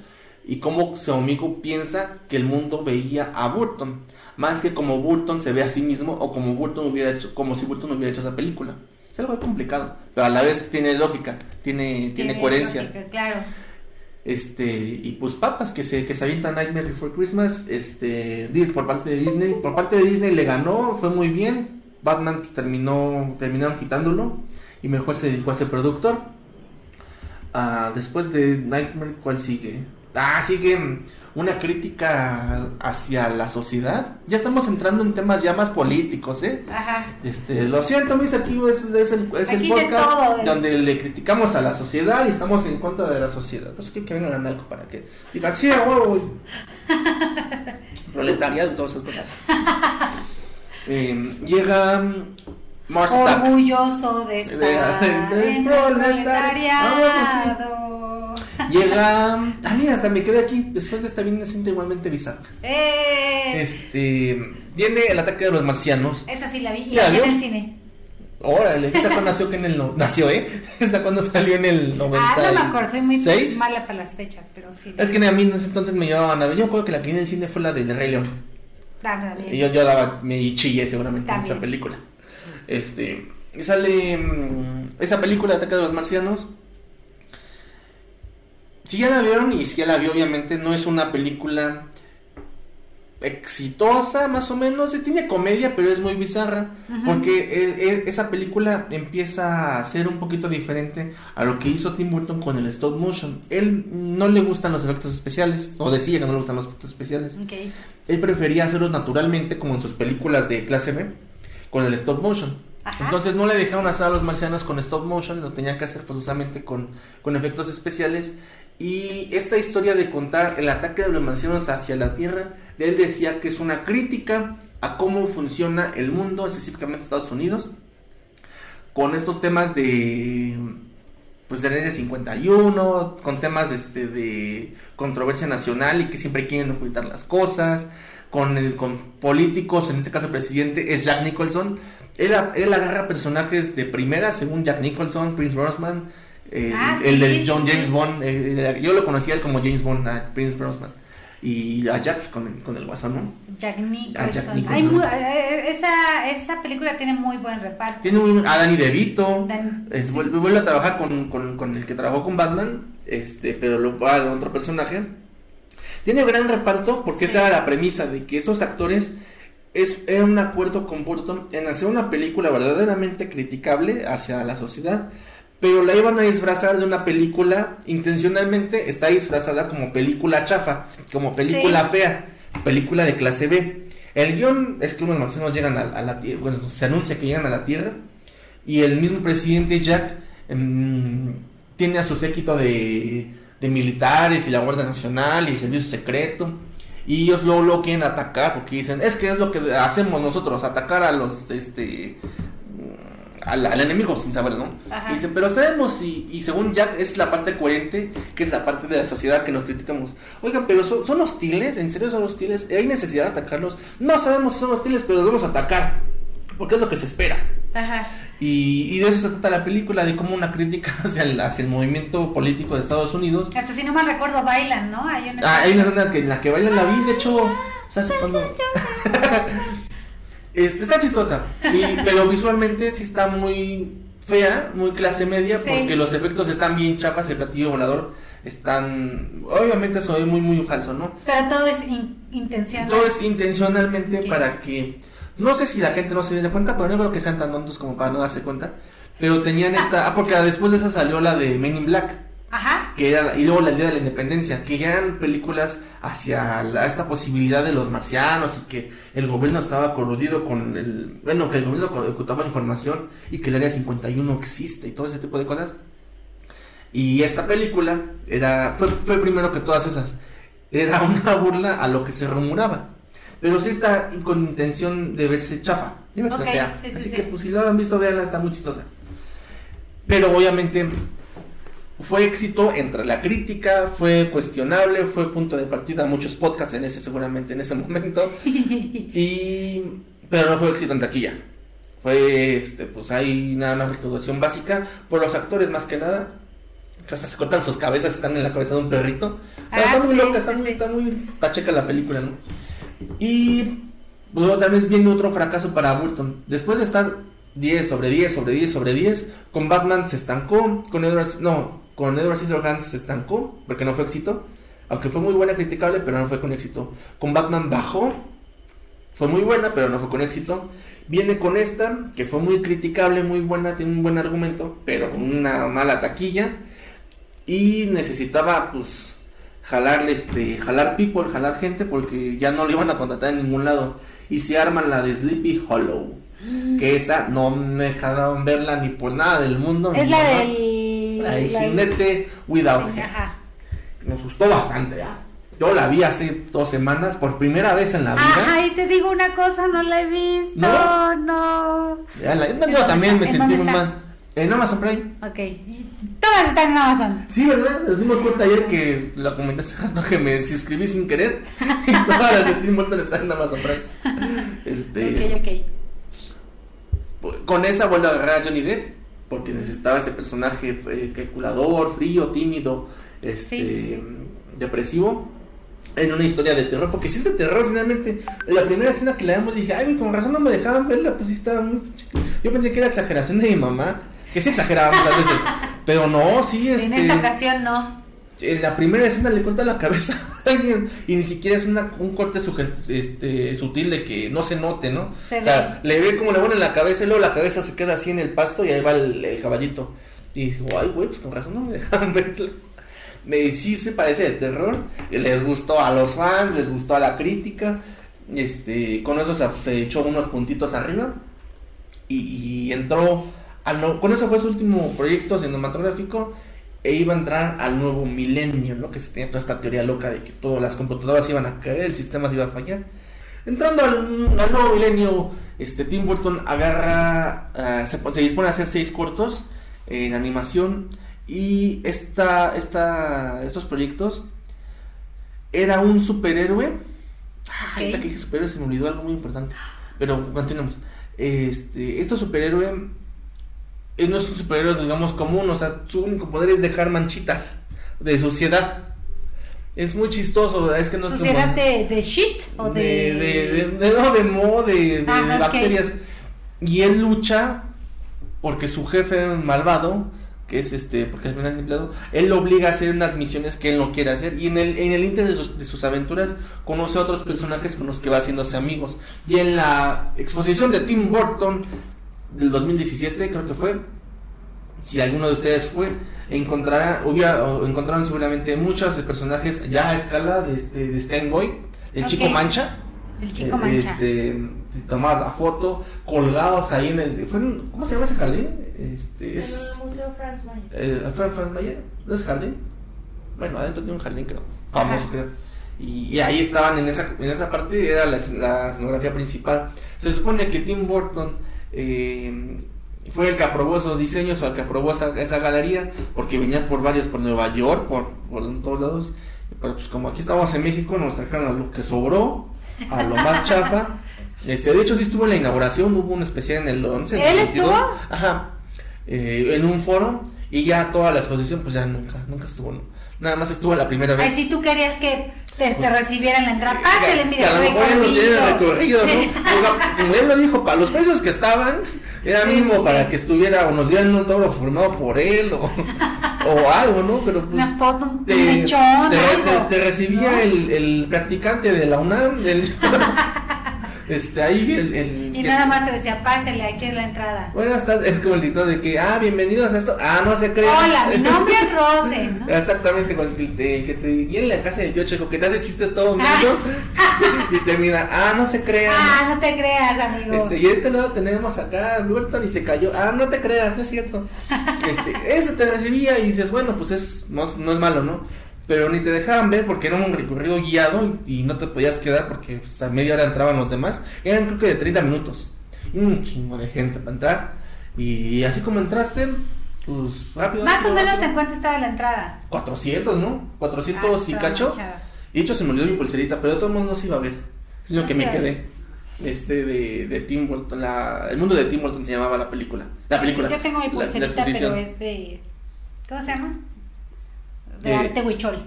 y cómo su amigo piensa que el mundo veía a Burton. Más que como Burton se ve a sí mismo o como Burton hubiera hecho, como si Burton hubiera hecho esa película. Es algo complicado, pero a la vez tiene lógica, tiene, tiene, coherencia. claro este y pues papas que se que se avientan Nightmare Before Christmas este por parte de Disney por parte de Disney le ganó fue muy bien. Batman terminó terminaron quitándolo y mejor se dedicó a ser productor. Ah, después de Nightmare cuál sigue ah sigue una crítica hacia la sociedad. Ya estamos entrando en temas ya más políticos, ¿eh? Ajá. Este, lo siento, mis aquí es, es el, es el podcast ¿eh? donde le criticamos a la sociedad y estamos en contra de la sociedad. Pues que, que vengan a algo para que digan, sí, huevo. [LAUGHS] Proletariado y todas esas cosas. eh, llega Mars Orgulloso de estar en el proletariado. Llega. Ah, mira, hasta me quedé aquí. Después de esta bien decente, igualmente bizarra. ¡Eh! Este. Viene el ataque de los marcianos. Esa sí la vi. Y la vi en el cine. Órale, esa cuando [LAUGHS] nació que en el nació, ¿eh? Esa cuando salió en el 90. Ah, no me acuerdo, soy muy mala para las fechas, pero sí. Es que a mí en ese entonces me llevaban a ver. Yo creo que la que vi en el cine fue la del Rey León. También. Y yo, yo daba, me chillé seguramente en esa película. Este, sale mm, esa película de Ataque de los Marcianos si ya la vieron y si ya la vio, obviamente no es una película exitosa, más o menos. Tiene comedia, pero es muy bizarra. Porque esa película empieza a ser un poquito diferente a lo que hizo Tim Burton con el stop motion. Él no le gustan los efectos especiales, o decía que no le gustan los efectos especiales. Él prefería hacerlos naturalmente, como en sus películas de clase B con el stop motion. Entonces no le dejaron hacer a los marcianos con stop motion, lo tenían que hacer forzosamente con, con efectos especiales. Y esta historia de contar el ataque de los marcianos hacia la Tierra, él decía que es una crítica a cómo funciona el mundo, específicamente Estados Unidos, con estos temas de pues de Área 51, con temas este de controversia nacional y que siempre quieren ocultar las cosas, con el, con políticos, en este caso el presidente es Jack Nicholson, él, él agarra personajes de primera, según Jack Nicholson, Prince Brosnan, eh, ah, el de John James Bond, eh, yo lo conocía él como James Bond, Prince Brosnan y a Jack con el, con el guasón, ¿no? Jack Nicholson. Eh, esa, esa película tiene muy buen reparto. Tiene a Danny DeVito. vuelve, a trabajar con, con, con, el que trabajó con Batman, este, pero lo va a otro personaje. Tiene gran reparto porque esa era la premisa de que esos actores es, era un acuerdo con Burton en hacer una película verdaderamente criticable hacia la sociedad pero la iban a disfrazar de una película, intencionalmente está disfrazada como película chafa, como película fea, película de clase B. El guion es que unos marcianos llegan a, la Tierra, bueno, se anuncia que llegan a la Tierra y el mismo presidente Jack em, tiene a su séquito de, de, militares y la Guardia Nacional y servicio secreto y ellos luego lo quieren atacar porque dicen, es que es lo que hacemos nosotros, atacar a los, este, al, enemigo sin saberlo, ¿no? dicen, pero sabemos y, y según Jack es la parte coherente, que es la parte de la sociedad que nos criticamos. Oigan, pero son, hostiles, ¿en serio son hostiles? ¿Hay necesidad de atacarlos? No sabemos si son hostiles, pero debemos atacar, porque es lo que se espera. Ajá. Y, y, de eso se trata la película, de como una crítica [LAUGHS] hacia el, hacia el movimiento político de Estados Unidos. Hasta si no mal recuerdo, bailan, ¿no? Hay una, ah, hay una escena que, en la que bailan la vi, de hecho... O sea, cuando... [LAUGHS] Este, está chistosa, pero visualmente sí está muy fea, muy clase media, porque los efectos están bien chafas, el platillo volador están, obviamente soy muy, muy falso, ¿no? Pero todo es intencional. Todo es intencionalmente para que, no sé si la gente no se diera cuenta, pero no creo que sean tan tontos como para no darse cuenta, pero tenían esta, ah, porque después de esa salió la de Men in Black. Ajá. Que era, y luego la Día de la Independencia, que ya eran películas hacia esta posibilidad de los marcianos y que el gobierno estaba corrodido con el. Bueno, que el gobierno ocultaba información y que el Área 51 existe y todo ese tipo de cosas. Y esta película era fue, fue primero que todas esas. Era una burla a lo que se rumoraba. Pero sí está con intención de verse chafa, de verse fea. Así que, pues si lo han visto, veanla, está muy chistosa. Pero obviamente fue éxito entre la crítica, fue cuestionable, fue punto de partida muchos podcasts en ese seguramente en ese momento. [LAUGHS] y pero no fue éxito en taquilla. Fue este pues hay nada más recaudación básica por los actores más que nada. Que hasta se cortan sus cabezas, están en la cabeza de un perrito. O sea, está ah, muy loca, está, muy, está muy pacheca la película, ¿no? Y pues otra vez viene otro fracaso para Burton. Después de estar 10 sobre 10 sobre 10 sobre 10, con Batman se estancó, con Edward, no, con Edward Scissorhands se estancó porque no fue éxito. Aunque fue muy buena, criticable, pero no fue con éxito. Con Batman bajó. Fue muy buena, pero no fue con éxito. Viene con esta, que fue muy criticable, muy buena, tiene un buen argumento, pero con una mala taquilla. Y necesitaba, pues, jalarle, este, jalar people, jalar gente, porque ya no le iban a contratar en ningún lado. Y se arman la de Sleepy Hollow. Que esa no me dejaron verla ni por nada del mundo. Es la del el jinete Without Nos gustó bastante. Yo la vi hace dos semanas por primera vez en la vida. Ay, te digo una cosa, no la he visto. No, no. yo también me sentí muy mal. En Amazon Prime. Ok. Todas están en Amazon. Sí, ¿verdad? Nos dimos cuenta ayer que la comenté hace rato que me suscribí sin querer. [LAUGHS] y todas las de Tim Burton están en Amazon Prime. Este. Ok, ok. Con esa vuelvo a agarrar a Johnny Depp porque necesitaba este personaje eh, calculador, frío, tímido, este, depresivo, en una historia de terror, porque si es de terror finalmente, la primera escena que le damos dije, ay, con razón no me dejaban verla, pues sí estaba muy... Yo pensé que era exageración de mi mamá, que sí exageraba muchas veces, [LAUGHS] pero no, sí, este... En esta ocasión no en la primera escena le corta la cabeza a [LAUGHS] alguien y ni siquiera es una, un corte este, sutil de que no se note, ¿no? o sea, le ve como le pone la cabeza y luego la cabeza se queda así en el pasto y ahí va el, caballito. Y dice, ay, güey, pues con razón no me dejaron [LAUGHS] verlo. Me sí se parece de terror. Les gustó a los fans, les gustó a la crítica. Este, con eso se, se echó unos puntitos arriba. y, entró, con eso fue su último proyecto cinematográfico e iba a entrar al nuevo milenio, ¿no? Que se tenía toda esta teoría loca de que todas las computadoras iban a caer, el sistema se iba a fallar. Entrando al, nuevo milenio, este Tim Burton agarra, ah, se, se, dispone a hacer seis cortos en animación y esta, esta, estos proyectos era un superhéroe. Ah, que dije superhéroe se me olvidó algo muy importante. Pero continuamos. Este, este superhéroe no es un superhéroe, digamos, común. O sea, su único poder es dejar manchitas de suciedad. Es muy chistoso, es que no ¿Suciedad de, de, shit? ¿O de... De, de, no, de mo, de, ah, bacterias. Y él lucha porque su jefe malvado, que es este, porque es un empleado, él lo obliga a hacer unas misiones que él no quiere hacer. Y en el, en el inter de sus, de sus aventuras conoce a otros personajes con los que va haciéndose amigos. Y en la exposición de Tim Burton del 2017, creo que fue, si alguno de ustedes fue, encontrarán, encontraron seguramente muchos personajes ya a escala de, este, de Steinboy, el chico mancha. El chico mancha. Este, tomadas a foto, colgados ahí en el. ¿Cómo se llama ese jardín? Este, es, el Museo Franz Mayer. Eh, Franz Mayer, ¿no es jardín? Bueno, adentro tiene un jardín, creo. Famoso, creo. Y, ahí estaban en esa, en esa parte, era la, la escenografía principal. Se supone que Tim Burton eh, fue el que aprobó esos diseños o el que aprobó esa, esa galería, porque venían por varios, por Nueva York, por, por todos lados. Pero pues como aquí estamos en México, nos trajeron a lo que sobró, a lo más chafa. [LAUGHS] Este, de hecho sí estuvo en la inauguración, hubo un especial en el 11. ¿Él estuvo? Ajá. Eh, en un foro y ya toda la exposición pues ya nunca, nunca estuvo, Nada más estuvo la primera vez. Ay, si tú querías que te, te recibieran la entrada, pásale, mira, el recorrido. recorrido ¿no? [LAUGHS] Como él lo dijo, para los precios que estaban, era mínimo para que estuviera o nos dieran un autógrafo formado por él o, [LAUGHS] o algo, ¿no? Pero pues, Una foto, un te, te, recibía el, el practicante de la UNAM, del... [LAUGHS] Este, ahí el, y nada más te decía, pásele, aquí es la entrada. Bueno, es como el dito de que, ah, bienvenidos a esto. Ah, no se creen. Hola, mi nombre es Rose. [LAUGHS] Exactamente, con el, que te viene en la casa del tío Checo, que te hace chistes todo mundo [LAUGHS] y te mira, ah, no se crean. Ah, no te creas, amigo. Este, y este lado tenemos acá Burton y se cayó. Ah, no te creas, no es cierto. [LAUGHS] Este, eso te recibía y dices, bueno, pues es, no, no es malo, ¿no? Pero ni te dejaban ver porque era un recorrido guiado y, no te podías quedar porque pues, a media hora entraban los demás. Eran creo que de 30 minutos. un chingo de gente para entrar. Y así como entraste, pues rápido. Más o menos en cuánto estaba la entrada. 400, ¿no? 400 ah, y cacho. Y de hecho se me olvidó mi pulserita, pero de todos modos no se iba a ver. Sino que me quedé. Este de, de Tim Burton, la, el mundo de Tim Burton se llamaba la película. La película. Yo tengo mi pulserita, pero es de. ¿Cómo se llama? De, arte huichol.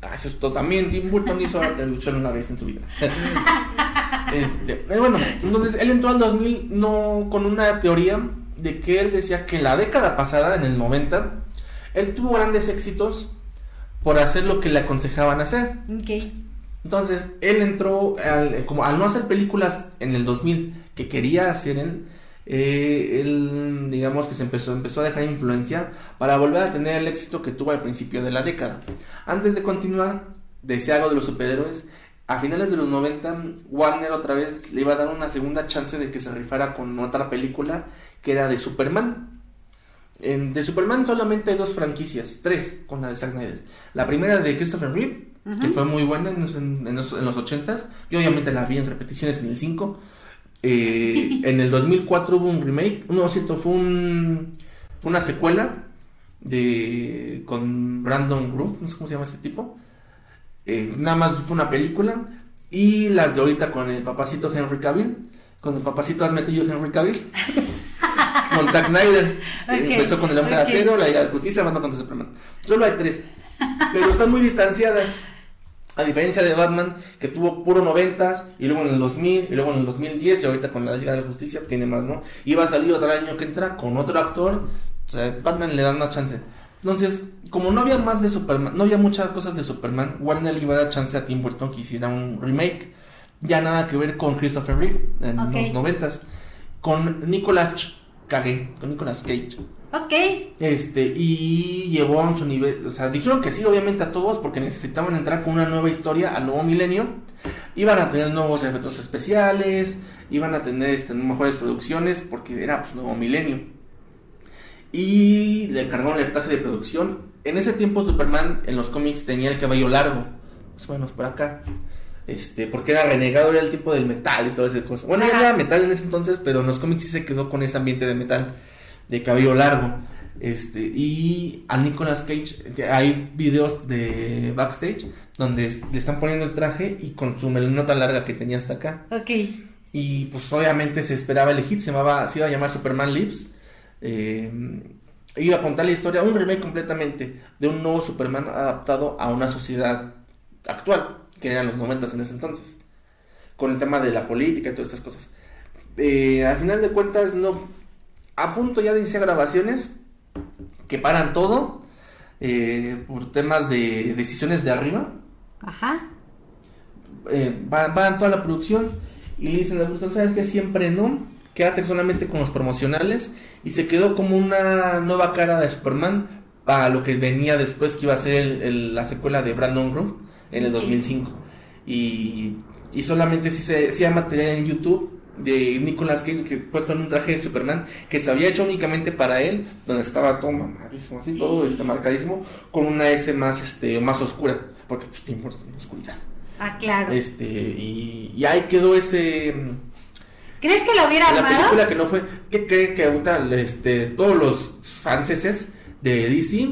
Ah, eso es todo. También Tim Burton hizo arte huichol una vez en su vida. [LAUGHS] este, eh, bueno, entonces él entró al 2000 no con una teoría de que él decía que la década pasada, en el 90, él tuvo grandes éxitos por hacer lo que le aconsejaban hacer. Okay. Entonces, él entró, al, como al no hacer películas en el 2000 que quería hacer él, eh, él, digamos que se empezó, empezó a dejar influencia para volver a tener el éxito que tuvo al principio de la década. Antes de continuar, decía algo de los superhéroes. A finales de los 90, Warner otra vez le iba a dar una segunda chance de que se rifara con otra película que era de Superman. En, de Superman solamente hay dos franquicias, tres con la de Zack Snyder. La primera de Christopher Reeve, que fue muy buena en los, en, los, en los 80s, y obviamente la vi en repeticiones en el 5. Eh, en el 2004 hubo un remake, no, cierto, fue un, una secuela de con Brandon Groove, no sé cómo se llama ese tipo. Eh, nada más fue una película. Y las de ahorita con el papacito Henry Cavill. Con el papacito has metido Henry Cavill. [LAUGHS] con Zack Snyder. Empezó con el hombre de acero, la Liga de Justicia, con contra Superman. Solo hay tres. Pero están muy distanciadas. A diferencia de Batman, que tuvo puro noventas, y luego en el 2000, y luego en el 2010, y ahorita con la Liga de la Justicia tiene más, ¿no? Y va a salir otro año que entra con otro actor, o sea, Batman le dan más chance. Entonces, como no había más de Superman, no había muchas cosas de Superman, Warner le iba a dar chance a Tim Burton que hiciera un remake, ya nada que ver con Christopher Reeve en los noventas, con Nicolas Cage, con Nicolas Cage Ok. Este, y llevó a su nivel, o sea, dijeron que sí, obviamente a todos, porque necesitaban entrar con una nueva historia al nuevo milenio. Iban a tener nuevos efectos especiales, iban a tener este, mejores producciones, porque era pues nuevo milenio. Y le cargaron el traje de producción. En ese tiempo Superman en los cómics tenía el cabello largo, más o menos por acá. Este, porque era renegado, era el tipo del metal y todas esas cosas. Bueno, era metal en ese entonces, pero en los cómics sí se quedó con ese ambiente de metal, de cabello largo. Este, y a Nicolas Cage, hay videos de backstage donde le están poniendo el traje y con su melena tan larga que tenía hasta acá. Ok. Y pues obviamente se esperaba el hit, se, llamaba, se iba a llamar Superman Lives. Eh, iba a contar la historia, un remake completamente de un nuevo Superman adaptado a una sociedad actual que eran los noventas en ese entonces, con el tema de la política y todas estas cosas. Eh, al final de cuentas, no, a punto ya de iniciar grabaciones, que paran todo, eh, por temas de decisiones de arriba. Ajá. Eh, van, toda la producción y le dicen productor, ¿sabes que Siempre no, quédate solamente con los promocionales y se quedó como una nueva cara de Superman para lo que venía después que iba a ser la secuela de Brandon Roof en el 2005. Y, y solamente si se si hay material en YouTube de Nicolas Cage que puesto en un traje de Superman que se había hecho únicamente para él, donde estaba todo mamadísimo, así todo este marcadísimo, con una S más este más oscura, porque pues tiene oscuridad. Ah, claro. Este, y, y ahí quedó ese ¿Crees que lo hubiera armado? La película que no fue, ¿qué cree que ahorita este, todos los franceses de DC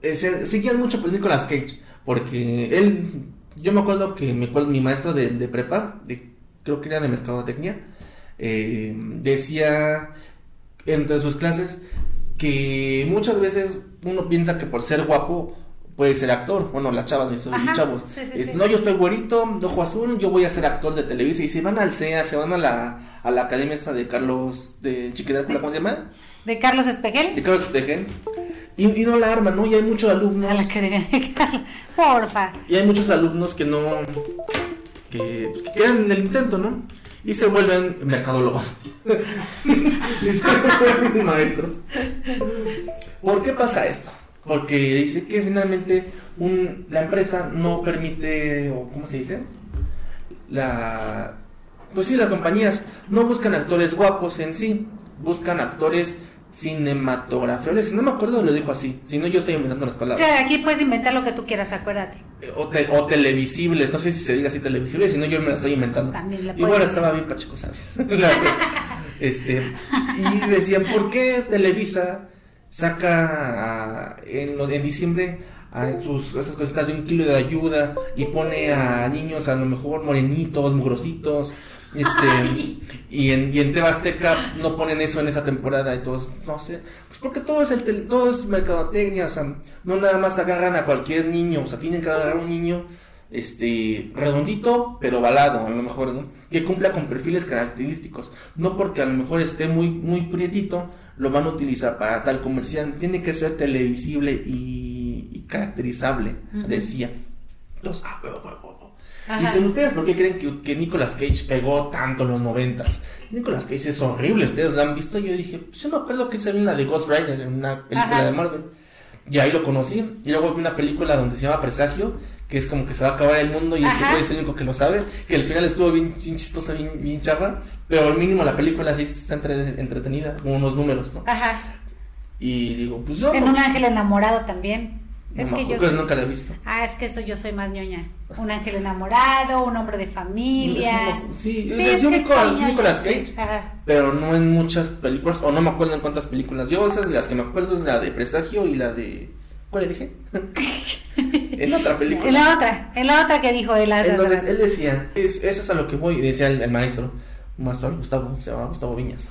eh, seguían mucho por Nicolas Cage? Porque él, yo me acuerdo que mi, mi maestro de, de prepa, de, creo que era de mercadotecnia, eh, decía entre sus clases que muchas veces uno piensa que por ser guapo puede ser actor. Bueno, las chavas, mis chavos. No, yo estoy güerito, ojo azul, yo voy a ser actor de televisión. Y se van al CEA, se van a la, a la academia esta de Carlos, de Chiquidrácula, ¿cómo se llama? De Carlos Espejel. De Carlos Espejel. Y, no la arman, ¿no? Y hay muchos alumnos. A la academia de Carlos. Porfa. Y hay muchos alumnos que no. Que, pues, que quedan en el intento, ¿no? Y se vuelven mercadólogos. y se vuelven maestros. ¿Por qué pasa esto? Porque dice que finalmente un, la empresa no permite, o ¿cómo se dice? La, pues sí, las compañías no buscan actores guapos en sí, buscan actores cinematográficos. No me acuerdo, lo dijo así. Si no, yo estoy inventando las palabras. aquí puedes inventar lo que tú quieras, acuérdate. O, o televisibles. No sé si se diga así televisibles. Si no, yo me la estoy inventando. También la Igual estaba bien pacheco, ¿sabes? [LAUGHS] este, y decían, ¿por qué Televisa saca en, en diciembre a sus esas cositas de un kilo de ayuda y pone a niños a lo mejor morenitos, mugrositos, este, [LAUGHS] y en, y en Tebasteca no ponen eso en esa temporada y todos, no sé, pues porque todo es el todo es mercadotecnia, o sea, no nada más agarran a cualquier niño, o sea, tienen que agarrar a un niño este redondito pero balado a lo mejor ¿no? que cumpla con perfiles característicos no porque a lo mejor esté muy muy prietito lo van a utilizar para tal comercial. Tiene que ser televisible y, caracterizable, decía. Entonces, ah, Dicen ustedes, ¿por qué creen que, que, Nicolas Cage pegó tanto en los noventas? Nicolas Cage es horrible, ustedes lo han visto. Yo dije, pues yo me acuerdo que se ve en la de Ghost Rider, en una película de Marvel. Y ahí lo conocí. Y luego vi una película donde se llama Presagio, que es como que se va a acabar el mundo y ese güey es el único que lo sabe. Que al final estuvo bien, bien chistosa, bien, bien charra. Pero al mínimo la película sí está entretenida, con unos números, ¿no? Ajá. Y digo, pues yo. En un ángel enamorado también. Es que yo nunca la he visto. Ah, es que eso yo soy más ñoña. Un ángel enamorado, un hombre de familia. sí, sí, es, Nicolas Cage. Pero no en muchas películas, o no me acuerdo en cuántas películas. Yo esas de las que me acuerdo es la de Presagio y la de... ¿Cuál le dije? [LAUGHS] en otra película. En la otra, en la otra que dijo él. Entonces, él decía, eso es a lo que voy, decía el maestro maestro Gustavo, se llama Gustavo Viñas.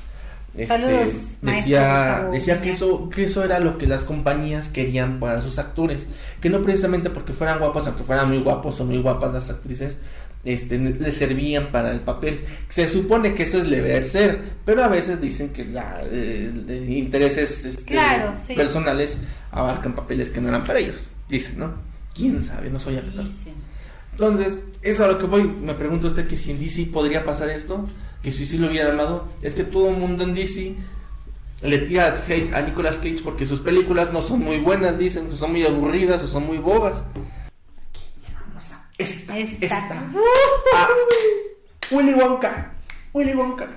Este, Saludos, decía, decía que eso, que eso era lo que las compañías querían para sus actores, que no precisamente porque fueran guapos, aunque fueran muy guapos o muy guapas las actrices, este, les servían para el papel. Se supone que eso es deber ser, pero a veces dicen que la, eh, intereses este, personales abarcan papeles que no eran para ellos. Dicen, ¿no? ¿Quién sabe? No soy actor. Entonces, eso a lo que voy, me pregunto usted que si en DC podría pasar esto que si sí lo hubiera armado, es que todo el mundo en DC le tira hate a Nicolas Cage porque sus películas no son muy buenas, dicen, son muy aburridas o son muy bobas. Aquí llegamos a esta. Esta. esta. Willy Wonka. Willy Wonka.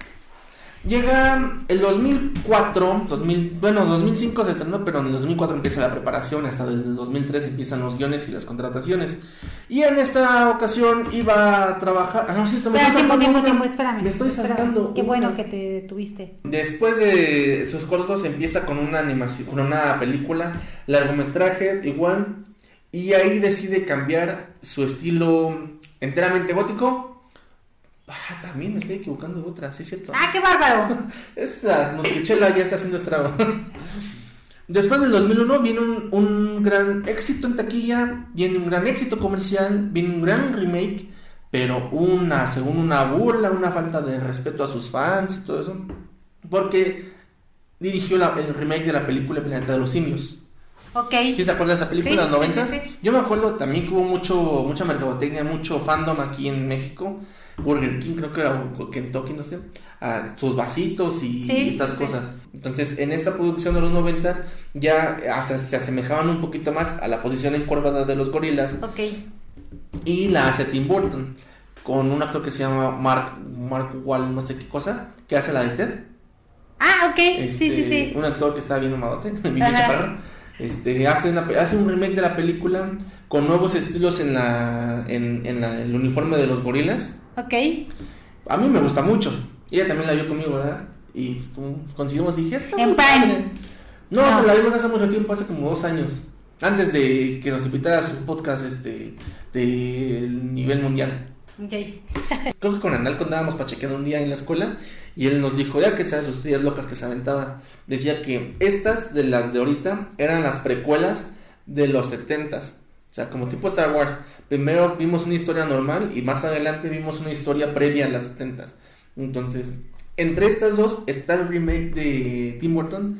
Llega el 2004, 2000, bueno, 2005 se estrenó, pero en el 2004 empieza la preparación, hasta desde el 2003 empiezan los guiones y las contrataciones. Y en esta ocasión iba a trabajar. Ah, no, sí, me tiempo, tiempo, tiempo, espérame. Me estoy sacando. Qué bueno que te tuviste. Después de sus cortos empieza con una animación, con una película, largometraje igual, y ahí decide cambiar su estilo enteramente gótico Ah, también me estoy equivocando de otra, sí es cierto. Ah, qué bárbaro. [LAUGHS] Esta Nutrichela ya está haciendo estrago. [LAUGHS] Después del 2001 viene un, un, gran éxito en taquilla, viene un gran éxito comercial, viene un gran remake, pero una, según una burla, una falta de respeto a sus fans y todo eso, porque dirigió el remake de la película Planeta de los Simios. Ok. ¿Sí se acuerda de esa película de los 90? Yo me acuerdo también que hubo mucho, mucha mercadotecnia, mucho fandom aquí en México Burger King, creo que era Kentucky, no sé, a sus vasitos y esas cosas. Entonces, en esta producción de los 90 ya se asemejaban un poquito más a la posición encorvada de los gorilas. Ok. Y la hace Tim Burton con un actor que se llama Mark, Mark Wall, no sé qué cosa, que hace la de Ted. Ah, ok, sí, sí, este, sí. Un actor que está bien mamote, [LAUGHS] bien chaparro. Este, hace, hace un remake de la película con nuevos estilos en la en, en el uniforme de los gorilas. Ok. A mí me gusta mucho. Ella también la vio conmigo, ¿verdad? Y pues, conseguimos, dije, esta En No, no, se la vimos hace mucho tiempo, hace como dos años. Antes de que nos invitara a su podcast este de nivel mundial. Creo que con Analco andábamos pachequeando un día en la escuela y él nos dijo, ya que sabes sus días locas que se aventaba, decía que estas de las de ahorita eran las precuelas de los setentas. O sea, como tipo Star Wars. Primero vimos una historia normal y más adelante vimos una historia previa a las 70 Entonces, entre estas dos está el remake de Tim Burton,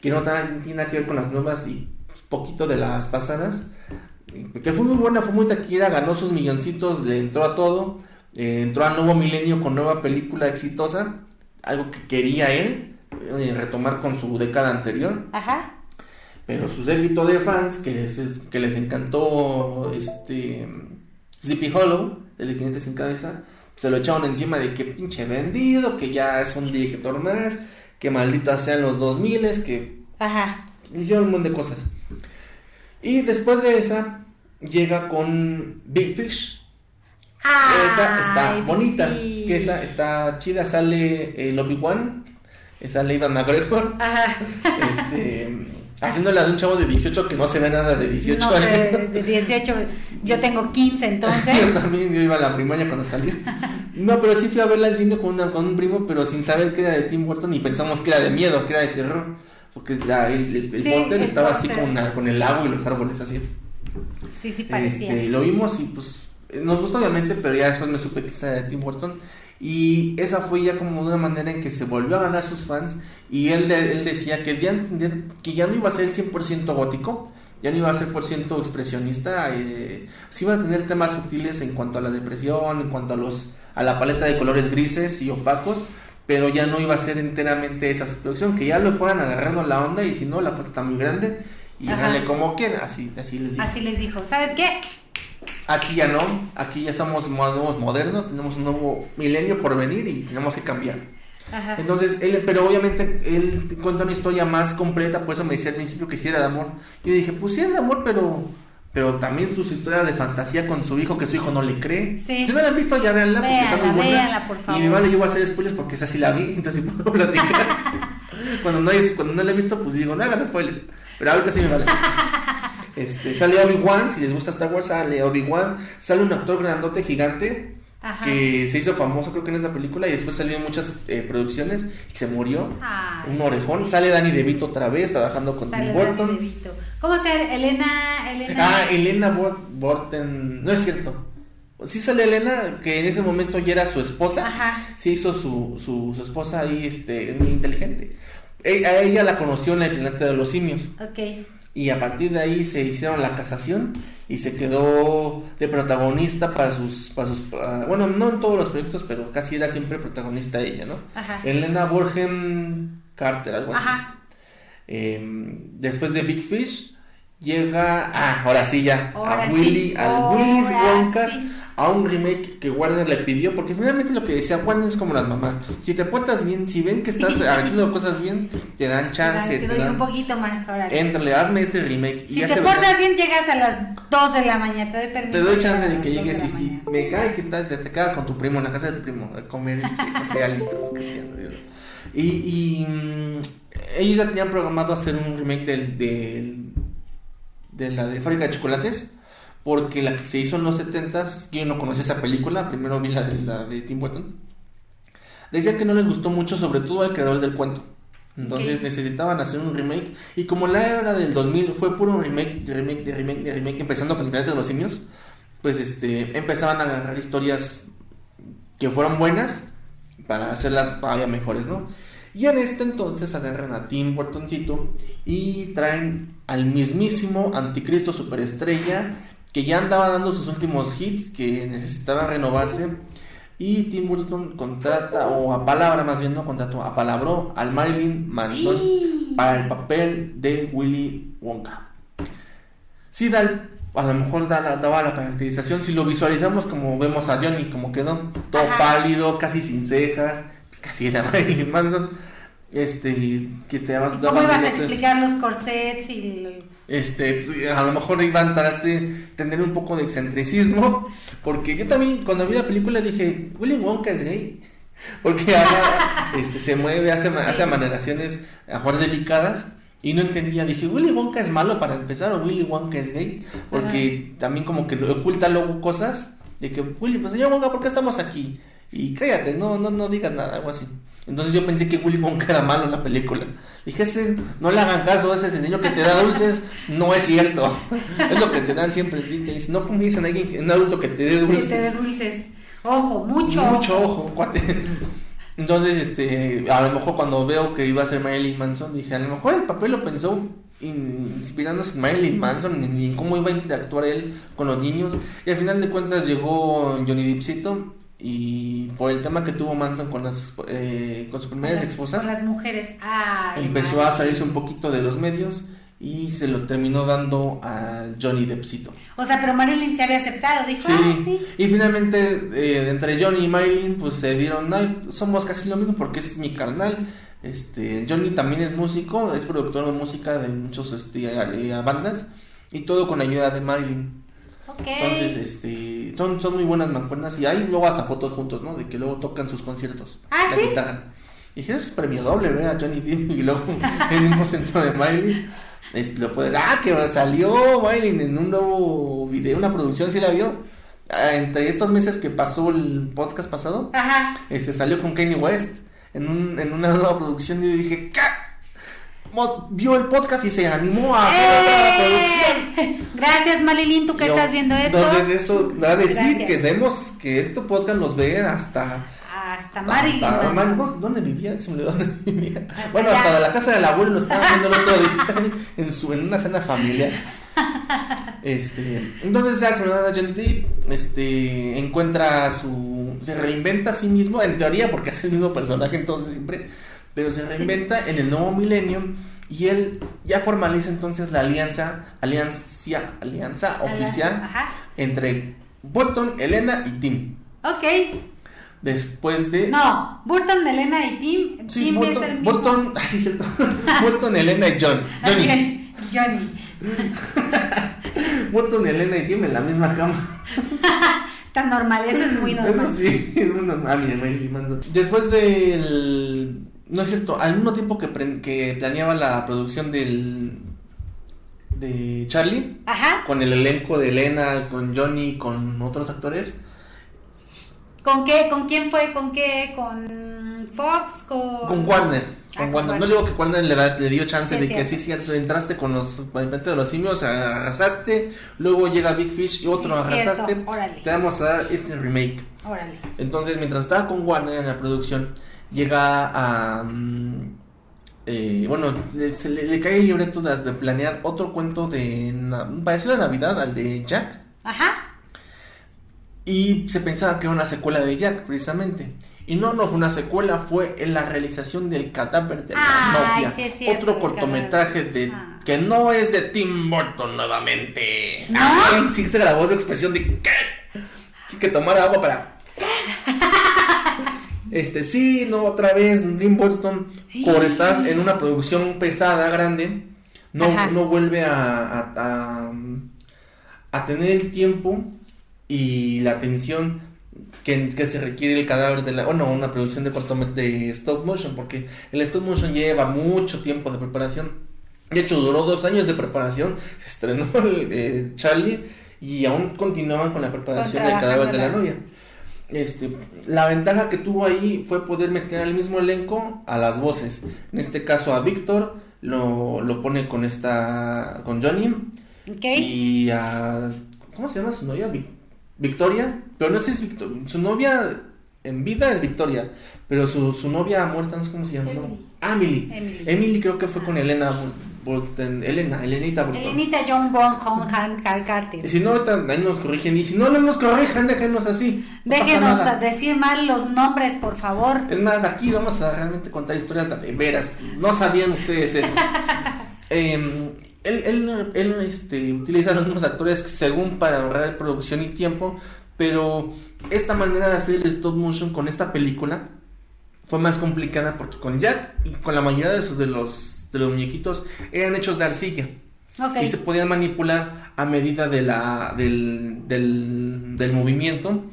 que no tiene nada que ver con las nuevas y poquito de las pasadas. Que fue muy buena, fue muy taquilla, ganó sus milloncitos, le entró a todo. Eh, entró al nuevo milenio con nueva película exitosa, algo que quería él, eh, retomar con su década anterior. Ajá. Pero su séquito de fans que les, que les encantó este Sleepy Hollow, el jinete sin cabeza, se lo echaron encima de que pinche vendido, que ya es un director más, que malditas sean los 2000, que Ajá. hicieron un montón de cosas. Y después de esa llega con Big Fish. esa está bonita, que esa está chida, sale el Obi-Wan, sale Ivan McGregor. Ajá. Este Haciéndola de un chavo de 18 que no se ve nada de 18 no Sé, de 18, yo tengo 15 entonces. yo también, yo iba a la primaria cuando salió. No, pero sí fui a verla al cine con, con un primo, pero sin saber que era de Tim Burton y pensamos que era de miedo, que era de terror. Porque la, el, el, póster estaba así con, con el agua y los árboles así. Sí, sí parecía. Este, lo vimos y pues nos gustó obviamente, pero ya después me supe que era de Tim Burton. Y esa fue ya como una manera en que se volvió a ganar sus fans. Y él, él decía que debía entender que ya no iba a ser 100% gótico, ya no iba a ser por ciento expresionista, eh, sí iba a tener temas sutiles en cuanto a la depresión, en cuanto a los a la paleta de colores grises y opacos, pero ya no iba a ser enteramente esa producción, que ya lo fueran agarrando la onda y si no, la está muy grande y dale como quieran, así, así les dijo. Así les dijo, ¿sabes qué? Aquí ya no, aquí ya somos nuevos modernos, tenemos un nuevo milenio por venir y tenemos que cambiar. Entonces, él, pero obviamente él cuenta una historia más completa, por eso me decía al principio que sí era de amor. Yo dije, pues sí es de amor, pero pero también sus historias de fantasía con su hijo, que su hijo no le cree. Si no la han visto, ya véanla, porque está muy buena. por favor. Y me vale, yo voy a hacer spoilers porque esa sí la vi, [LAUGHS] entonces puedo platicar. [LAUGHS] cuando, no hay, cuando no la he visto, pues digo, no hagan spoilers. Pero ahorita sí me vale. [LAUGHS] Este, sale Obi-Wan, si les gusta Star Wars, sale Obi-Wan. Sale un actor grandote, gigante, que se hizo famoso creo que en esa película y después salió en muchas eh, producciones y se murió. Un orejón. Sale Danny DeVito otra vez trabajando con Tim Burton. ¿Cómo se? Elena, Elena. Ah, Elena Borten. No es cierto. Sí sale Elena, que en ese momento ya era su esposa. Ajá. Sí hizo su, su, esposa ahí, este, muy inteligente. A ella la conoció en el planeta de los simios. Ok. y a partir de ahí se hicieron la casación y se quedó de protagonista para sus, para sus bueno, no en todos los proyectos, pero casi era siempre protagonista ella, ¿no? Ajá. Elena Borgen Carter, algo así. Ajá. Eh, después de Big Fish llega, ah, ahora sí ya, Ahora a sí, Willy, al ahora Willy's Wonkas, sí. A un remake que Warner le pidió, porque finalmente lo que decía Warner es como las mamás, si te portas bien, si ven que estás [LAUGHS] haciendo cosas bien, te dan chance, Te te doy un dan, poquito más ahora. éntrale, hazme este remake. y Si ya te se portas bien, llegas a las 2 de la mañana. Te doy permiso. Te doy llegar chance de que 2 llegues de y si me cae, ¿qué tal? Te, te quedas con tu primo en la casa de tu primo a comer este, [LAUGHS] alitos, digo. Y, y mm, ellos ya tenían programado hacer un remake del, del- de la de Fábrica de Chocolates, porque la que se hizo en los 70s, yo no conocía esa película, primero vi la de, la de Tim Burton, decían que no les gustó mucho, sobre todo al creador del cuento. Entonces necesitaban hacer un remake. Y como la era del 2000 fue puro remake, de remake, de remake, de remake, empezando con el planeta de los simios, pues este, empezaban a agarrar historias que fueron buenas para hacerlas todavía mejores, ¿no? Y en este entonces agarran a Tim Burtoncito y traen al mismísimo anticristo superestrella que ya andaba dando sus últimos hits, que necesitaba renovarse. Y Tim Burton contrata, o a palabra más bien, no contrató, apalabró al Marilyn Manson para el papel de Willy Wonka. Sí, da a lo mejor da la- daba la caracterización, si lo visualizamos como vemos a Johnny, como quedó, todo Ajá. pálido, casi sin cejas, pues casi era [LAUGHS] Marilyn Manson. Este, que te dabas ¿Cómo ibas a explicar los corsets y Este, a lo mejor iba a tener un poco de excentricismo, porque yo también cuando vi la película dije, Willy Wonka es gay, [LAUGHS] porque ahora, este, se mueve, hace, Sí. hace maneraciones a jugar delicadas, y no entendía, dije, Willy Wonka es malo para empezar, o Willy Wonka es gay, porque también como que oculta luego cosas, de que, Willy, pues señor Wonka, ¿por qué estamos aquí? Y cállate, no, no, no digas nada, algo así. Entonces yo pensé que Willy Wonka era malo en la película. Dije, ese, no le hagan caso a ese señor que te da dulces, no es cierto. [LAUGHS] Es lo que te dan siempre. Dice, No confíes en alguien, que- en un adulto que te dé que dulces. te dé dulces? Ojo, mucho. Mucho ojo, cuate. Entonces, este, a lo mejor cuando veo que iba a ser Marilyn Manson, dije, a lo mejor el papel lo pensó in- inspirándose en Marilyn Manson y en cómo iba a interactuar él con los niños. Y al final de cuentas llegó Johnny Deppcito y por el tema que tuvo Manson con las eh, con su primera esposa, Con las mujeres. Ay, empezó madre. a salirse un poquito de los medios y se lo terminó dando a Johnny Deppcito. O sea, pero Marilyn se había aceptado. Dijo, Sí. ah, sí. y finalmente eh, entre Johnny y Marilyn pues se dieron, ay, somos casi lo mismo porque ese es mi carnal. Este, Johnny también es músico, es productor de música de muchos este, a- bandas y todo con ayuda de Marilyn. Entonces, este, son, son muy buenas mancuernas y hay luego hasta fotos juntos, ¿no? De que luego tocan sus conciertos. Ah, la ¿sí? guitarra. Y dije, eso es premio doble, ver a Johnny Depp [LAUGHS] y luego en el mismo centro de Marilyn. Este, lo puedes, ah, que salió Marilyn en un nuevo video, una producción, ¿sí la vio? Ah, entre estos meses que pasó el podcast pasado, Ajá. este, salió con Kanye West en, un, en una nueva producción y yo dije, ¿qué? Vio el podcast y se animó a hacer otra producción. ¡Eh! [LAUGHS] Gracias, Marilyn, tú que estás viendo esto. Entonces eso da a decir Gracias. que demos que este podcast los ve hasta Hasta Marilyn. hasta- ¿Dónde vivía? Se me olvidó dónde [LAUGHS] vivía. Hasta bueno, allá. hasta de la casa del abuelo lo estaba viendo el otro día [LAUGHS] en su en una cena familiar. Este, entonces se hace a Johnny Depp, este encuentra su se reinventa a sí mismo en teoría porque es el mismo personaje entonces siempre, pero se reinventa en el nuevo milenio y él ya formaliza entonces la alianza, alianza, alianza oficial Ajá. entre Burton, Elena y Tim. Ok. Después de No, Burton, Elena y Tim. Sí, Tim Burton, es el mismo. Burton, [LAUGHS] ah, sí, cierto. [LAUGHS] Burton, Elena y John. Johnny. Johnny. [LAUGHS] Burton, Elena y Tim en la misma cama. Está normal, eso es muy Eso normal. sí, es muy normal. Ah, mira, Marilyn Manson. Después del. No es cierto, al mismo tiempo que, planeaba la producción del. de Charlie, Ajá. con el elenco de Elena, con Johnny, con otros actores. ¿Con qué? ¿Con quién fue? ¿Con qué? ¿Con Fox? ¿Con, Con Warner. Ah, Con Warner. No digo que Warner le, da- le dio chance Sí, de que sí, cierto, entraste con los de los simios, arrasaste, luego llega Big Fish y otro Sí, arrasaste. Te vamos a dar este remake. Órale. Entonces, mientras estaba con Warner en la producción, llega a, mm, eh, bueno, le, se le, cae el libreto de, de, planear otro cuento de parecido a Navidad, al de Jack. Ajá. Y se pensaba que era una secuela de Jack, precisamente. Y no, no fue una secuela, fue en la realización del cadáver de la novia. Sí Otro cortometraje de ah. que no es de Tim Burton nuevamente. ¿No? Ay, sí se grabó su expresión de ¿qué? que tomar agua para. [LAUGHS] Este, sí, no, otra vez, Tim Burton, por estar en una producción pesada, grande, no, no vuelve a, a, a, tener el tiempo y la atención que, que, se requiere el cadáver de la, bueno, una producción de de stop motion, porque el stop motion lleva mucho tiempo de preparación. De hecho, duró dos años de preparación, se estrenó el, eh, Charlie y aún continuaban con la preparación del cadáver de la novia. Este, la ventaja que tuvo ahí fue poder meter al mismo elenco a las voces. En este caso a Víctor lo, lo pone con esta con Johnny y a ¿cómo se llama su novia? Victoria, pero no sé si es Victoria, su novia en vida es Victoria, pero su, su novia muerta no sé cómo se llama. Emily. Emily. Emily. creo que fue con Elena Elena, Elenita Bolton. Elenita John Bonham Carter. Y si no, ahorita ahí nos corrigen. Y si no, no nos corrijan, déjenos así. déjenos decir mal los nombres, por favor. Es más, aquí vamos a realmente contar historias de veras. No sabían ustedes eso. [LAUGHS] eh, él, él, él este, utiliza los mismos actores según para ahorrar producción y tiempo. Pero esta manera de hacer el stop motion con esta película fue más complicada porque con Jack y con la mayoría de, de los de los muñequitos eran hechos de arcilla. Y se podían manipular a medida de la, del, del, movimiento.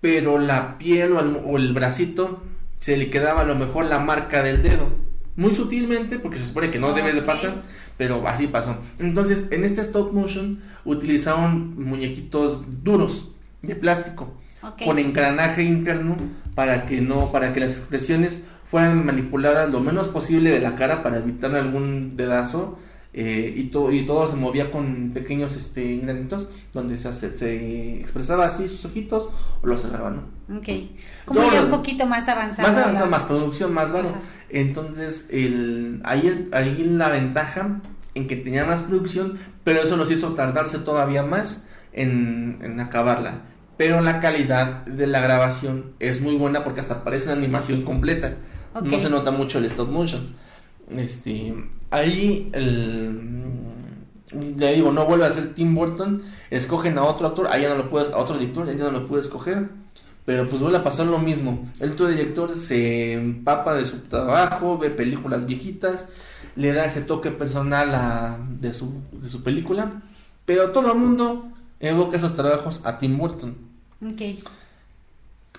Pero la piel o el, bracito se le quedaba a lo mejor la marca del dedo. Muy sutilmente, porque se supone que no debe de pasar, pero así pasó. Entonces, en este stop motion utilizaron muñequitos duros de plástico con engranaje interno para que no, para que las expresiones fueran manipuladas lo menos posible de la cara para evitar algún dedazo eh, y, todo y todo se movía con pequeños este, granitos donde se, se expresaba así sus ojitos o los cerraban. Ok, como ya un poquito más avanzado. Más avanzado, más producción, más varo. Entonces, el, ahí, ahí la ventaja en que tenía más producción, pero eso los hizo tardarse todavía más en, en acabarla pero la calidad de la grabación es muy buena porque hasta parece una animación completa. No se nota mucho el stop motion. Este, ahí el le digo, no vuelve a ser Tim Burton, escogen a otro actor, ahí ya no lo puedes, a otro director, ahí ya no lo puedes escoger, pero pues vuelve a pasar lo mismo. El otro director se empapa de su trabajo, ve películas viejitas, le da ese toque personal a, de, su, de su película, pero todo el mundo evoca esos trabajos a Tim Burton. Ok.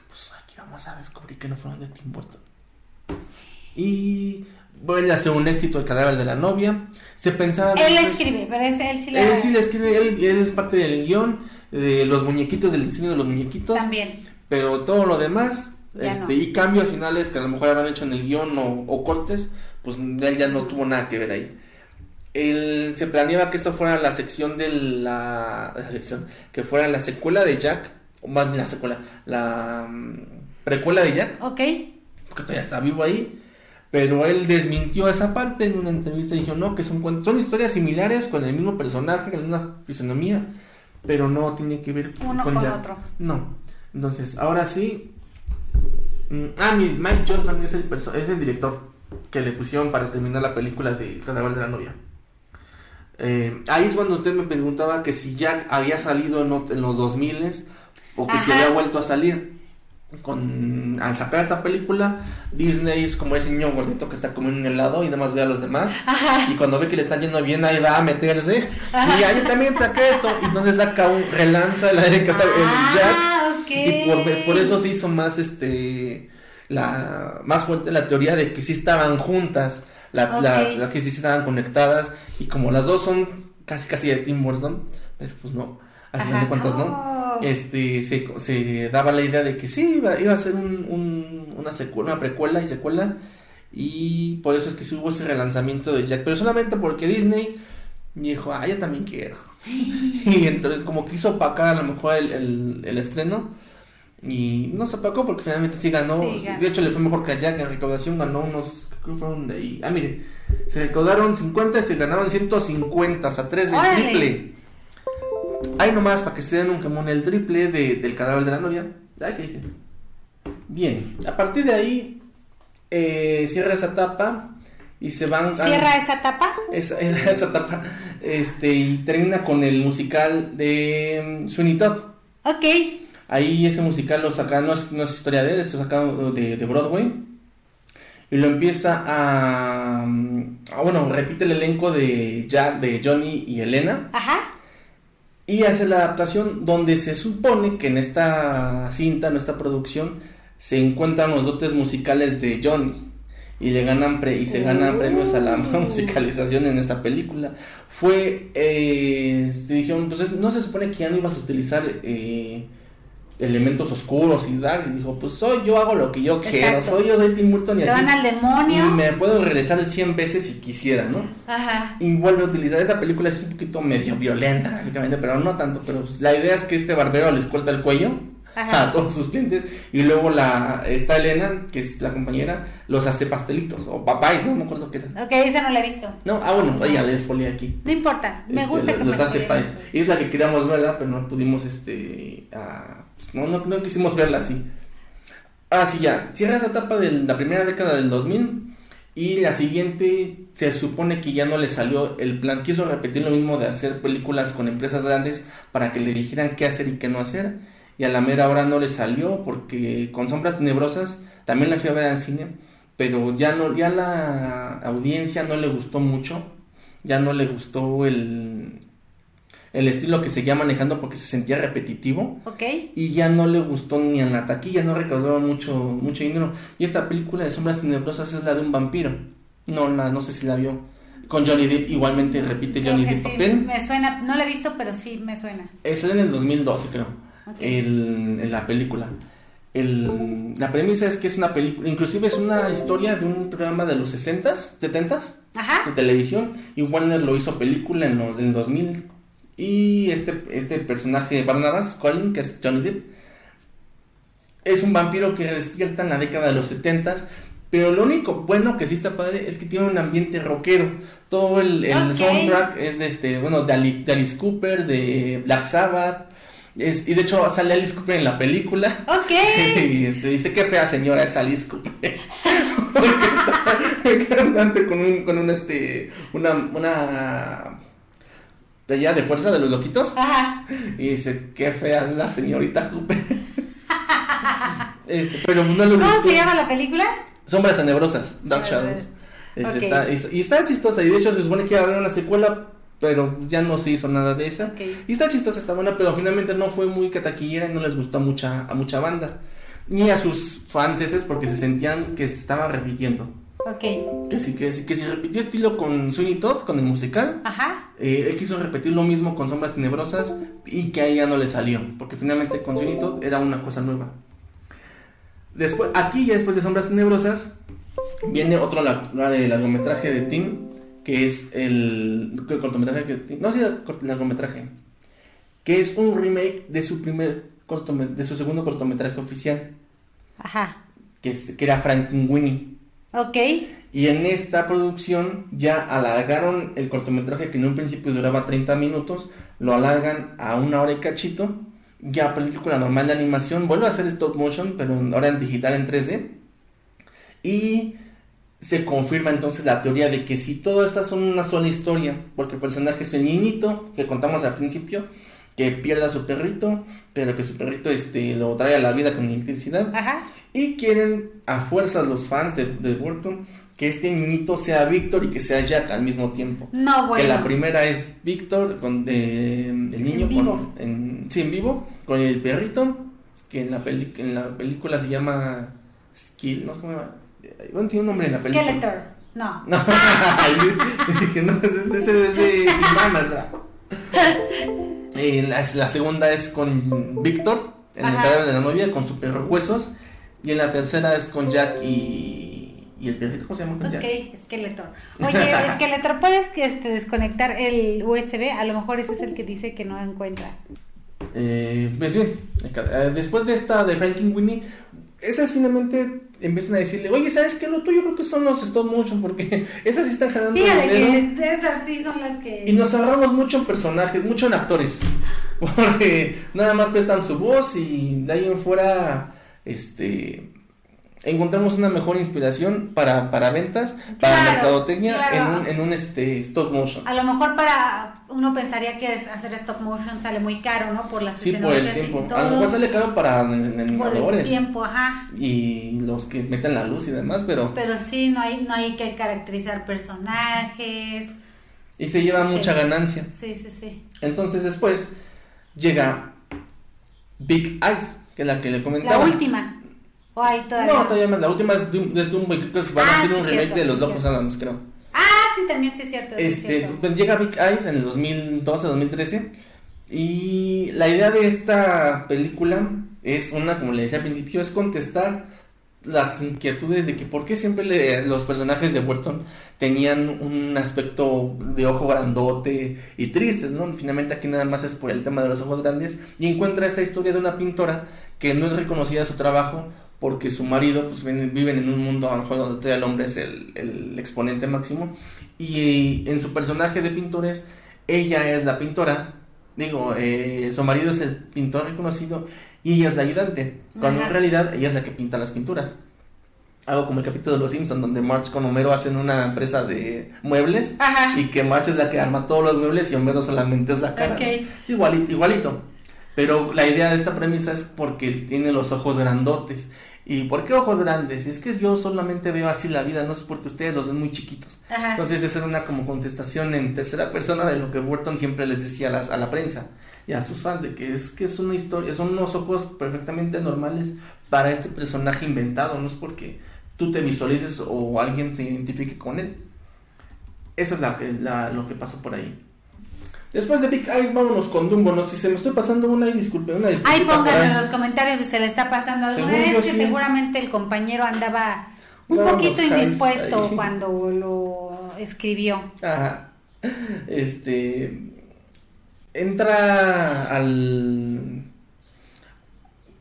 Pues aquí vamos a descubrir que no fueron de Tim Burton. Y a ser un éxito el cadáver de la novia. Se pensaba. Él escribe, pero es, él sí. Él escribe, él, es parte del guion, de los muñequitos, del diseño de los muñequitos. También. Pero todo lo demás, este, y cambios finales que a lo mejor habrán hecho en el guion o, cortes, pues él ya no tuvo nada que ver ahí. Él, se planeaba que esto fuera la sección de la, la sección, que fuera la secuela de Jack, o más bien la secuela, la mm, precuela de Jack. Ok. Porque todavía está vivo ahí pero él desmintió esa parte en una entrevista y dijo, no, que son, son historias similares con el mismo personaje, con la misma fisonomía, pero no tiene que ver Uno con, otro. No. Entonces, ahora sí. Mm, ah, Mike Johnson es el, es el director que le pusieron para terminar la película de Cadáver de la novia. Eh, ahí es cuando usted me preguntaba que si Jack había salido en, los 2000 o que si había vuelto a salir con al sacar esta película, Disney es como ese niño gordito que está comiendo un helado y demás ve a los demás. [LAUGHS] Y cuando ve que le está yendo bien, ahí va a meterse. Y ahí también saca esto. Y entonces saca un relanza la de ah, Jack. Y por, eso se hizo más este la más fuerte la teoría de que sí estaban juntas, la, las, que sí estaban conectadas. Y como las dos son casi casi de Tim Burton, pues no, al final de cuentas no. Este se, se, daba la idea de que sí iba, iba a ser un, una secuela, una precuela y secuela y por eso es que sí hubo ese relanzamiento de Jack, pero solamente porque Disney dijo, ah, yo también quiero. [LAUGHS] y entonces como quiso opacar a lo mejor el, el, estreno y no se opacó porque finalmente sí ganó, de hecho le fue mejor que a Jack en recaudación, ganó unos fueron de ahí. Ah, mire, se recaudaron 50 y se ganaron 150, o sea, 3 del triple. Ahí nomás, para que se den un camón el triple de, del cadáver de la novia. Ay, ¿qué dice? Bien, a partir de ahí, eh, cierra esa etapa y se van. ¿Cierra esa etapa? Esa, [LAUGHS] esa, esa, etapa. Este, y termina con el musical de Sweeney Todd. Ok. Ahí ese musical lo saca, no es, no es historia de él, es sacado de, de Broadway. Y lo empieza a, a, Bueno, repite el elenco de, Jack, de Johnny y Elena. Ajá. Y hace la adaptación donde se supone que en esta cinta, en esta producción, se encuentran los dotes musicales de Johnny y le ganan pre y se ganan premios a la [LAUGHS] musicalización en esta película. Fue eh, dijeron entonces no se supone que ya no ibas a utilizar eh, elementos oscuros y dark y dijo pues soy yo hago lo que yo quiero soy yo de Tim Burton y Se así, van al demonio. y me puedo regresar 100 veces si quisiera no Ajá. y vuelve a utilizar esta película es un poquito medio violenta gráficamente pero no tanto pero pues, la idea es que este barbero les corta el cuello Ajá. [LAUGHS] a todos sus clientes y luego la esta Elena que es la compañera los hace pastelitos o papáis no me acuerdo qué era Ok, esa no la he visto. no ah bueno ella les ponía aquí No importa, me Este, gusta lo- que los me hace pais y es la que queríamos verla pero no pudimos este pues, no, no no quisimos verla así. Ah sí ya. Cierra esa etapa de la primera década del 2000 y la siguiente se supone que ya no le salió el plan. Quiso repetir lo mismo de hacer películas con empresas grandes para que le dijeran qué hacer y qué no hacer. Y a la mera hora no le salió porque con sombras tenebrosas también la fui a ver en cine pero ya no ya la audiencia no le gustó mucho. Ya no le gustó el el estilo que seguía manejando porque se sentía repetitivo. Ok. y ya no le gustó ni en la taquilla no recaudaron mucho mucho dinero. Y esta película de sombras tenebrosas es la de un vampiro. No la no sé si la vio. Con Johnny Depp igualmente repite Creo Johnny Depp sí, papel. Me suena, no la he visto, pero sí me suena. eso en el 2012 creo. Ok. el- en la película. El, la premisa es que es una película inclusive es una historia de un programa de los 60s 70s de Ajá. televisión. Y Warner lo hizo película en, lo- en 2000 y este, este personaje Barnabas Colin que es Johnny Depp es un vampiro que despierta en la década de los 70s pero lo único bueno que sí está padre es que tiene un ambiente rockero. Todo el, soundtrack es de este bueno de, Ali- de Alice Cooper de Black Sabbath es- y de hecho sale Alice Cooper en la película. Ok. [LAUGHS] y este, dice qué fea señora es Alice Cooper [LAUGHS] porque está cantante con un con un este una una playa de fuerza de los loquitos Ajá. y dice qué fea es la señorita Cooper [LAUGHS] este, pero no le ¿Cómo gustó. se llama la película? Sombras tenebrosas Dark Shadows Es- está- y, y está chistosa y de hecho se supone que iba a haber una secuela pero ya no se hizo nada de esa y está chistosa, está buena, pero finalmente no fue muy cataquillera y no les gustó a mucha, a mucha banda. Ni a sus franceses porque se sentían que se estaba repitiendo. Ok. Que sí, que sí, que se repitió estilo con Sweeney Todd, con el musical. Ajá. Eh, él quiso repetir lo mismo con Sombras Tenebrosas y que a ella no le salió. Porque finalmente con Sweeney era una cosa nueva. Después, aquí ya después de Sombras Tenebrosas, viene otro lar- el largometraje de Tim, que es el, el cortometraje que no sí, el largometraje, que es un remake de su primer cortome- de su segundo cortometraje oficial, Ajá. que, es, que era Frankenweenie. Ok. Y en esta producción ya alargaron el cortometraje que en un principio duraba 30 minutos, lo alargan a una hora y cachito. Ya película normal de animación, vuelve a hacer stop motion, pero ahora en digital en 3D. Y se confirma entonces la teoría de que si todas estas son una sola historia, porque el personaje es el niñito que contamos al principio, que pierde a su perrito, pero que su perrito este, lo trae a la vida con electricidad. Ajá. Y quieren a fuerzas los fans de, de Burton que este niñito sea Víctor y que sea Jack al mismo tiempo. No, bueno. Que la primera es Víctor, con de, el niño En vivo. con, en, sí, en vivo, con el perrito, que en la, peli, en la película se llama Skill, no sé cómo se llama. Eh, Bueno, tiene un nombre en la película. Skeletor. No. [LAUGHS] No, dije, no, ese es de o sea. [LAUGHS] Eh, la, la segunda es con Víctor, en el cadáver de la novia, con su perro huesos. Y en la tercera es con Jack y, y el perrito, ¿cómo se llama? Ok, Skeletor. Oye, [LAUGHS] Skeletor, ¿puedes este, desconectar el USB? A lo mejor ese es el que dice que no encuentra. Eh, pues bien, eh, después de esta de Frankenweenie, esas finalmente empiezan a decirle, oye, ¿sabes qué? Lo tuyo creo que son los stop motion, porque [LAUGHS] esas sí están ganando Fíjate que esas sí son las que... Y nos ahorramos mucho en personajes, mucho en actores, [LAUGHS] porque nada más prestan su voz y de ahí en fuera, este, encontramos una mejor inspiración para, para ventas, para mercadotecnia en un, en un este, stop motion. A lo mejor para uno pensaría que hacer stop motion sale muy caro, ¿no? Por las Sí, por el tiempo. A lo mejor sale caro para animadores. Por el tiempo, ajá. Y los que meten la luz y demás, pero... Pero sí, no hay, no hay que caracterizar personajes. Y se lleva mucha ganancia. Sí, sí, sí. Entonces después llega Big Eyes, que es la que le comentaba. La última. No, todavía más. La última es, Doom, es Doomboy. Creo que van a ah, hacer un remake de Los Locos Adams, creo. Ah, sí, también sí es cierto. Este, llega Big Eyes en el 2012, 2013. Y la idea de esta película es una, como le decía al principio, es contestar las inquietudes de que por qué siempre los personajes de Burton tenían un aspecto de ojo grandote y tristes, ¿no? Finalmente aquí nada más es por el tema de los ojos grandes y encuentra esta historia de una pintora que no es reconocida su trabajo porque su marido pues viven en un mundo a lo mejor donde todavía el hombre es el, exponente máximo. Y en su personaje de pintores ella es la pintora. Digo eh, su marido es el pintor reconocido y ella es la ayudante cuando en realidad ella es la que pinta las pinturas. Algo como el capítulo de Los Simpsons donde March con Homero hacen una empresa de muebles y que March es la que arma todos los muebles y Homero solamente es la cara es igualito igualito. Pero la idea de esta premisa es porque tiene los ojos grandotes. ¿Y por qué ojos grandes? Es que yo solamente veo así la vida, no es porque ustedes los ven muy chiquitos. Entonces esa era una como contestación en tercera persona de lo que Burton siempre les decía a, las, a la prensa y a sus fans, de que es que es una historia, son unos ojos perfectamente normales para este personaje inventado, no es porque tú te visualices o alguien se identifique con él. Eso es la, lo que pasó por ahí. Después de Big Eyes, vámonos con Dumbo. No si se me estoy pasando una y disculpe. Una Ay, pónganlo en los comentarios si se le está pasando alguna vez que seguramente el compañero andaba un poquito indispuesto cuando lo escribió. Ajá. Este. Entra al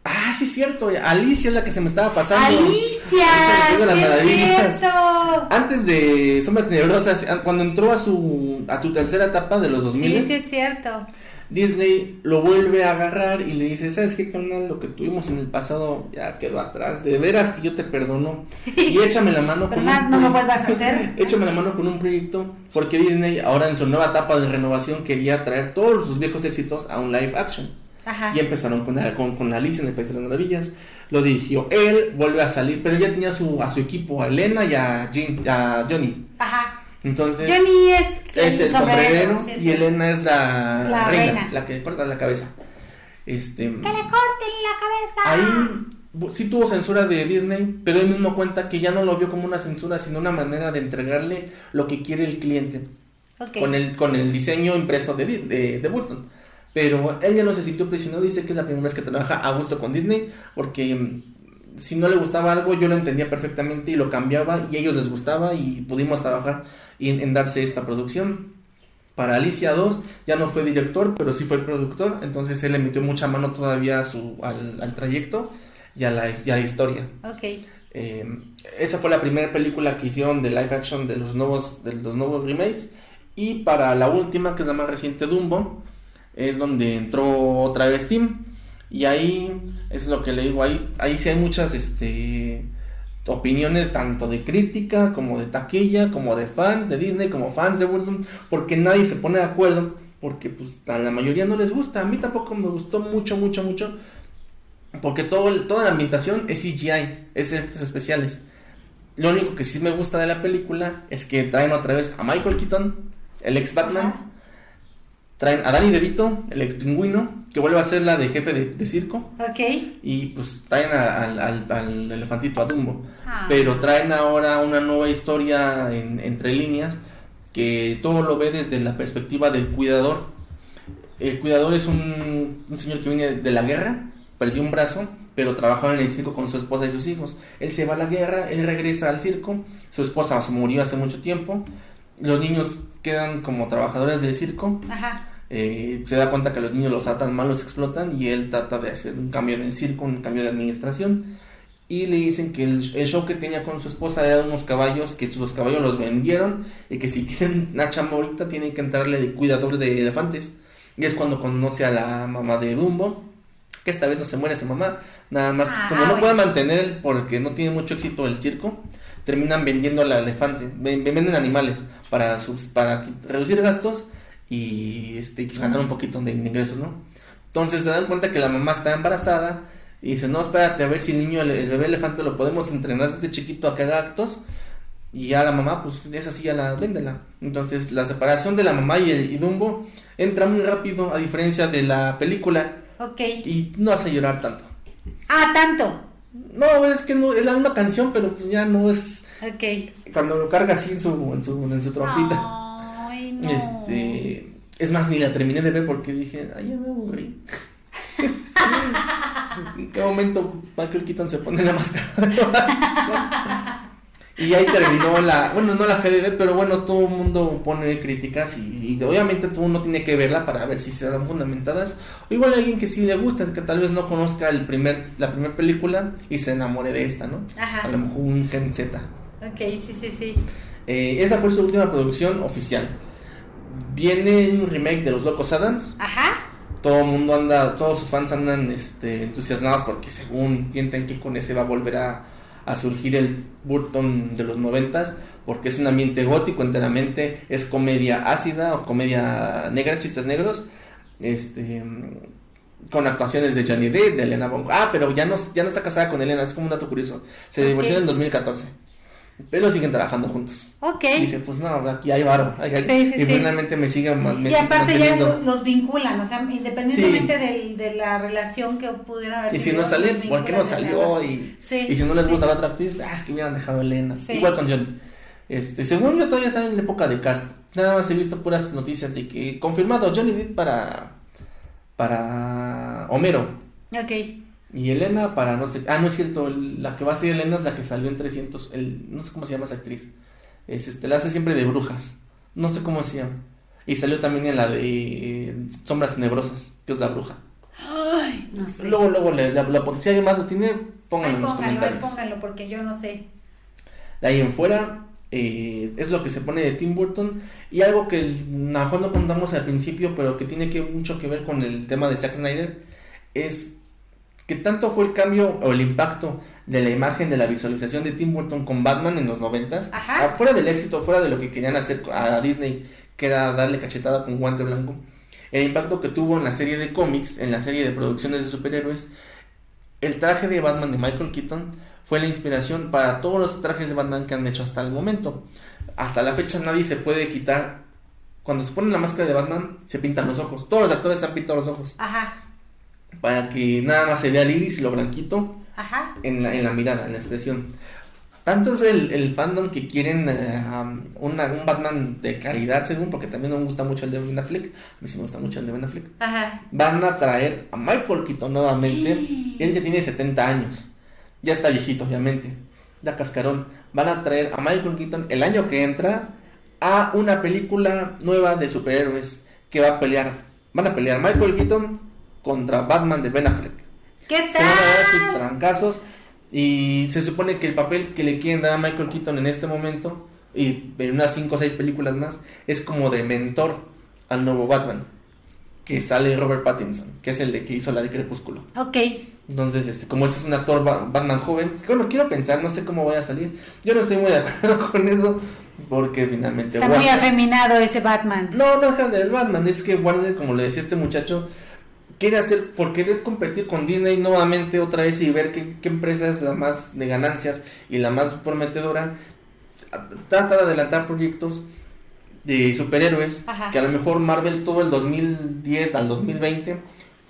Ah, sí, es cierto. Alicia es la que se me estaba pasando. Alicia. Sí, Antes de Sombras Tenebrosas, cuando entró a su a su tercera etapa de los 2000. Sí, sí, es cierto. Disney lo vuelve a agarrar y le dice, ¿sabes qué, canal? Lo que tuvimos en el pasado ya quedó atrás. De veras que yo te perdono. Y [LAUGHS] échame la mano con un... no lo vuelvas a hacer. [LAUGHS] échame la mano con un proyecto. Porque Disney ahora en su nueva etapa de renovación quería traer todos sus viejos éxitos a un live action. Y empezaron con, con, con Alicia en el País de las Maravillas. Lo dirigió él, vuelve a salir, pero ya tenía su, a su equipo, a Elena y a, Johnny. Ajá. Entonces, Johnny es, es el sombrero, y Elena es la, reina, la que corta la cabeza. Este, que le corten la cabeza. Ahí sí tuvo censura de Disney, pero él mismo cuenta que ya no lo vio como una censura, sino una manera de entregarle lo que quiere el cliente. Con, el, con el diseño impreso de, de, de Burton. Pero él ya no se sintió presionado, dice que es la primera vez que trabaja a gusto con Disney, porque mm, si no le gustaba algo yo lo entendía perfectamente y lo cambiaba y a ellos les gustaba y pudimos trabajar en, darse esta producción. Para Alicia 2 ya no fue director, pero sí fue productor, entonces él le metió mucha mano todavía a su, al, trayecto y a, la, la historia. Okay. Eh, esa fue la primera película que hicieron de live action de los nuevos, de los nuevos remakes. Y para la última, que es la más reciente, Dumbo, es donde entró otra vez Tim. Y ahí es lo que le digo, ahí, ahí sí hay muchas este, opiniones tanto de crítica como de taquilla, como de fans de Disney, como fans de Burton, porque nadie se pone de acuerdo, porque pues a la mayoría no les gusta, a mí tampoco me gustó mucho, mucho, mucho, porque todo, toda la ambientación es CGI, es efectos especiales. Lo único que sí me gusta de la película es que traen otra vez a Michael Keaton, el ex Batman, Traen a Danny DeVito, el ex pingüino, que vuelve a ser la de jefe de, circo. Ok. Y pues traen al, elefantito, a Dumbo. Ah. Pero traen ahora una nueva historia entre líneas que todo lo ve desde la perspectiva del cuidador. El cuidador es un, un señor que viene de la guerra, perdió un brazo, pero trabajaba en el circo con su esposa y sus hijos. Él se va a la guerra, él regresa al circo, su esposa se murió hace mucho tiempo, los niños quedan como trabajadores del circo. Ajá. Eh, se da cuenta que los niños los atan mal, los explotan y él trata de hacer un cambio en el circo, un cambio de administración. y le dicen que el, show que tenía con su esposa era unos caballos, que sus caballos los vendieron y que si [LAUGHS] quieren una chamba ahorita tienen que entrarle de cuidador de elefantes. Y es cuando conoce a la mamá de Dumbo, que esta vez no se muere su mamá, nada más, ah, como no puede mantener porque no tiene mucho éxito el circo, terminan vendiendo al elefante, venden animales para sus, para reducir gastos y este pues, ganar un poquito de ingresos, ¿no? Entonces se dan cuenta que la mamá está embarazada y dice, no, espérate a ver si el niño, el, bebé elefante lo podemos entrenar desde chiquito a que haga actos. Y ya la mamá, pues es así, ya la véndela. Entonces la separación de la mamá y, el, Dumbo entra muy rápido, a diferencia de la película. Ok. Y no hace llorar tanto. Ah, tanto. No, es que no, es la misma canción, pero pues ya no es. Ok. Cuando lo carga así en su, en su, en su trompita. Ay, no. Este. Es más, ni la terminé de ver porque dije, ay, ya me aburrí. [LAUGHS] [LAUGHS] ¿En qué momento Michael Keaton se pone la máscara? [LAUGHS] y ahí terminó la, bueno, no la GDB, pero bueno, todo el mundo pone críticas y, obviamente todo uno tiene que verla para ver si se dan fundamentadas. O igual hay alguien que sí le gusta, que tal vez no conozca el primer, la primera película y se enamore de esta, ¿no? A lo mejor un Gen Z. Ok, sí, sí, sí. Eh, esa fue su última producción oficial. Viene un remake de Los Locos Adams. Ajá todo el mundo anda, todos sus fans andan este, entusiasmados porque según sienten que con ese va a volver a, surgir el Burton de los noventas, porque es un ambiente gótico enteramente, es comedia ácida o comedia negra, chistes negros, este con actuaciones de Johnny Depp, de Elena Bongo. Ah, pero ya no, ya no está casada con Elena, es como un dato curioso. Se divorció en 2014. Pero siguen trabajando juntos. Ok. Y dice, pues no, aquí hay varo. y finalmente me siguen me Y aparte ya los vinculan, o sea, independientemente de la relación que pudiera haber. Y si no sale, ¿por qué no salió? Y, y si no les gusta la otra actriz, ah, es que hubieran dejado a Elena. Igual con Johnny. Este, según yo todavía están en la época de cast. Nada más he visto puras noticias de que confirmado Johnny Depp para para Homero. Ok. Y Elena para no sé, ah no es cierto, la que va a ser Elena es la que salió en 300, el, no sé cómo se llama esa actriz. Es este, la hace siempre de brujas. No sé cómo se llama. Y salió también en la de eh, Sombras Tenebrosas, que es la bruja. Ay, no sé. Luego, luego, la, la, la policía además lo tiene, pónganlo en los comentarios. pónganlo, porque yo no sé. De ahí en fuera, eh, es lo que se pone de Tim Burton. Y algo que a lo no contamos al principio, pero que tiene que mucho que ver con el tema de Zack Snyder, es que tanto fue el cambio o el impacto de la imagen de la visualización de Tim Burton con Batman en los noventas, ah, fuera del éxito, fuera de lo que querían hacer a Disney, que era darle cachetada con guante blanco, el impacto que tuvo en la serie de cómics, en la serie de producciones de superhéroes, el traje de Batman de Michael Keaton fue la inspiración para todos los trajes de Batman que han hecho hasta el momento. Hasta la fecha nadie se puede quitar. Cuando se pone la máscara de Batman, se pintan los ojos. Todos los actores se han pintado los ojos. Ajá para que nada más se vea el iris y lo blanquito En, la, en la mirada, en la expresión. Tanto es el, el fandom que quieren eh, un Batman de calidad, según, porque también me gusta mucho el de Ben Affleck. A mí sí me gusta mucho el de Ben Affleck. Van a traer a Michael Keaton nuevamente. Él que tiene 70 años. Ya está viejito, obviamente. Ya cascarón. Van a traer a Michael Keaton el año que entra a una película nueva de superhéroes que va a pelear. Van a pelear Michael Keaton contra Batman de Ben Affleck. ¿Qué tal? Se van a dar sus trancazos y se supone que el papel que le quieren dar a Michael Keaton en este momento y en unas 5 o 6 películas más es como de mentor al nuevo Batman que sale Robert Pattinson, que es el de que hizo la de Crepúsculo. Ok. Entonces, este, como ese es un actor Batman joven, bueno, quiero pensar, no sé cómo vaya a salir. Yo no estoy muy de acuerdo [LAUGHS] con eso, porque finalmente... Está muy afeminado ese Batman. No, no es del Batman, es que Warner, como le decía este muchacho, quiere hacer, por querer competir con Disney nuevamente otra vez y ver qué, empresa es la más de ganancias y la más prometedora, trata de adelantar proyectos de superhéroes, que a lo mejor Marvel todo el 2010 al 2020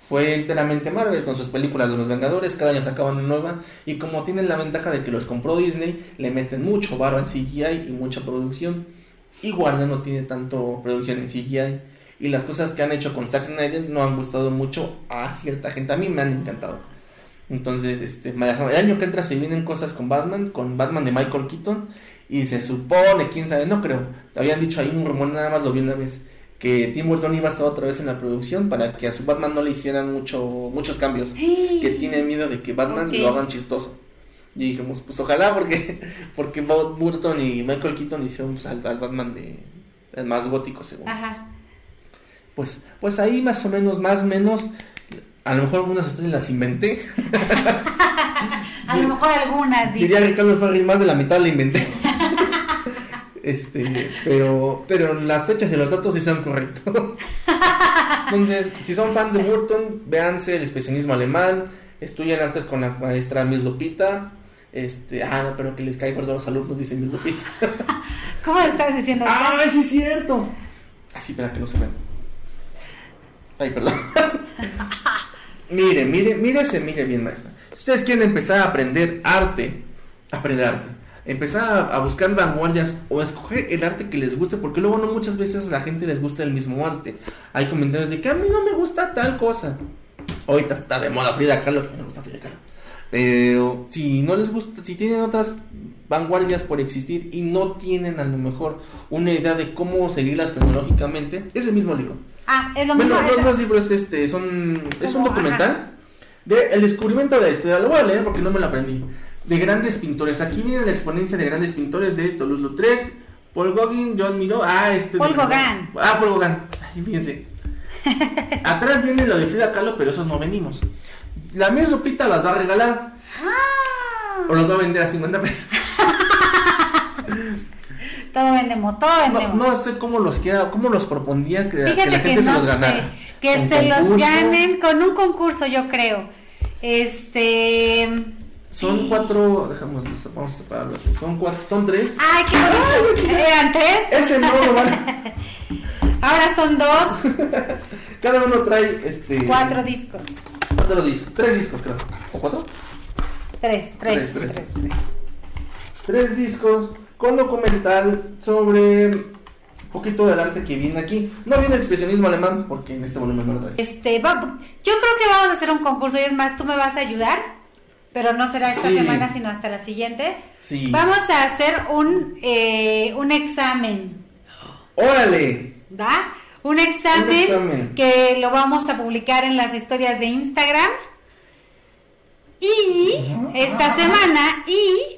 fue enteramente Marvel con sus películas de los Vengadores, cada año sacaban una nueva y como tienen la ventaja de que los compró Disney, le meten mucho varo en CGI y mucha producción. Y Warner no tiene tanto producción en CGI y las cosas que han hecho con Zack Snyder no han gustado mucho a cierta gente. A mí me han encantado. Entonces, este, el año que entra se vienen cosas con Batman, con Batman de Michael Keaton. Y se supone, quién sabe, no creo. Habían dicho ahí un rumor, nada más lo vi una vez. Que Tim Burton iba a estar otra vez en la producción para que a su Batman no le hicieran mucho, muchos cambios. Que tiene miedo de que Batman lo hagan chistoso. Y dijimos, pues ojalá, porque [LAUGHS] porque Burton y Michael Keaton hicieron pues, al, Batman de el más gótico, según. Ajá. Pues, pues ahí más o menos, más o menos, a lo mejor algunas historias las inventé. [LAUGHS] a lo mejor algunas, dice. Diría Ricardo Farrell, más de la mitad la inventé. [LAUGHS] este, pero, pero las fechas y los datos sí son correctos. Entonces, si son fans de Burton, véanse el especialismo alemán, estudian artes con la maestra Miss Lupita. Este, ah, no, pero que les caiga a los alumnos, dice Miss Lupita. [LAUGHS] ¿Cómo estás diciendo? Ah, sí es cierto. Así, ah, para que no se vean. Ay, perdón. [LAUGHS] mire, mire, mírese, mire bien, maestra. Si ustedes quieren empezar a aprender arte, aprender arte, empezar a, buscar vanguardias o escoger el arte que les guste, porque luego no muchas veces a la gente les gusta el mismo arte. Hay comentarios de que a mí no me gusta tal cosa. Ahorita está de moda Frida Kahlo, que me gusta Frida Kahlo. Pero si no les gusta, si tienen otras vanguardias por existir y no tienen a lo mejor una idea de cómo seguirlas cronológicamente, es el mismo libro. Ah, es lo mismo. Bueno, los dos libros este, son, es un documental de el descubrimiento de la historia. Lo voy a leer porque no me lo aprendí. De grandes pintores. Aquí viene la exponencia de grandes pintores de Toulouse-Lautrec, Paul Gauguin, John Miró. Ah, este. Paul Gauguin. Ah, Paul Gauguin. Ay, fíjense. [LAUGHS] Atrás viene lo de Frida Kahlo, pero esos no venimos. La misma Lupita las va a regalar. Ah. O los va a vender a 50 pesos. [LAUGHS] todo vendemos, todo vendemos. No, sé cómo los quiera, cómo los propondría que, que la gente se los ganara. Que se los ganen con un concurso, yo creo. Este. Son cuatro, dejamos, vamos a separarlo así. Son cuatro, son tres. Ay, qué bonito. ¿Eran tres? Ese no lo vale. [LAUGHS] Ahora son dos. [LAUGHS] Cada uno trae este. Cuatro discos. Cuatro discos. Tres discos, creo. ¿O cuatro? Tres, tres, tres, tres. Tres, tres discos con documental sobre un poquito del arte que viene aquí. No viene el expresionismo alemán, porque en este volumen no lo trae. Este, yo creo que vamos a hacer un concurso y es más, tú me vas a ayudar, pero no será esta semana, sino hasta la siguiente. Sí. Vamos a hacer un, eh, un examen. ¡Órale! ¿Va? Un examen, que lo vamos a publicar en las historias de Instagram. Y esta semana, y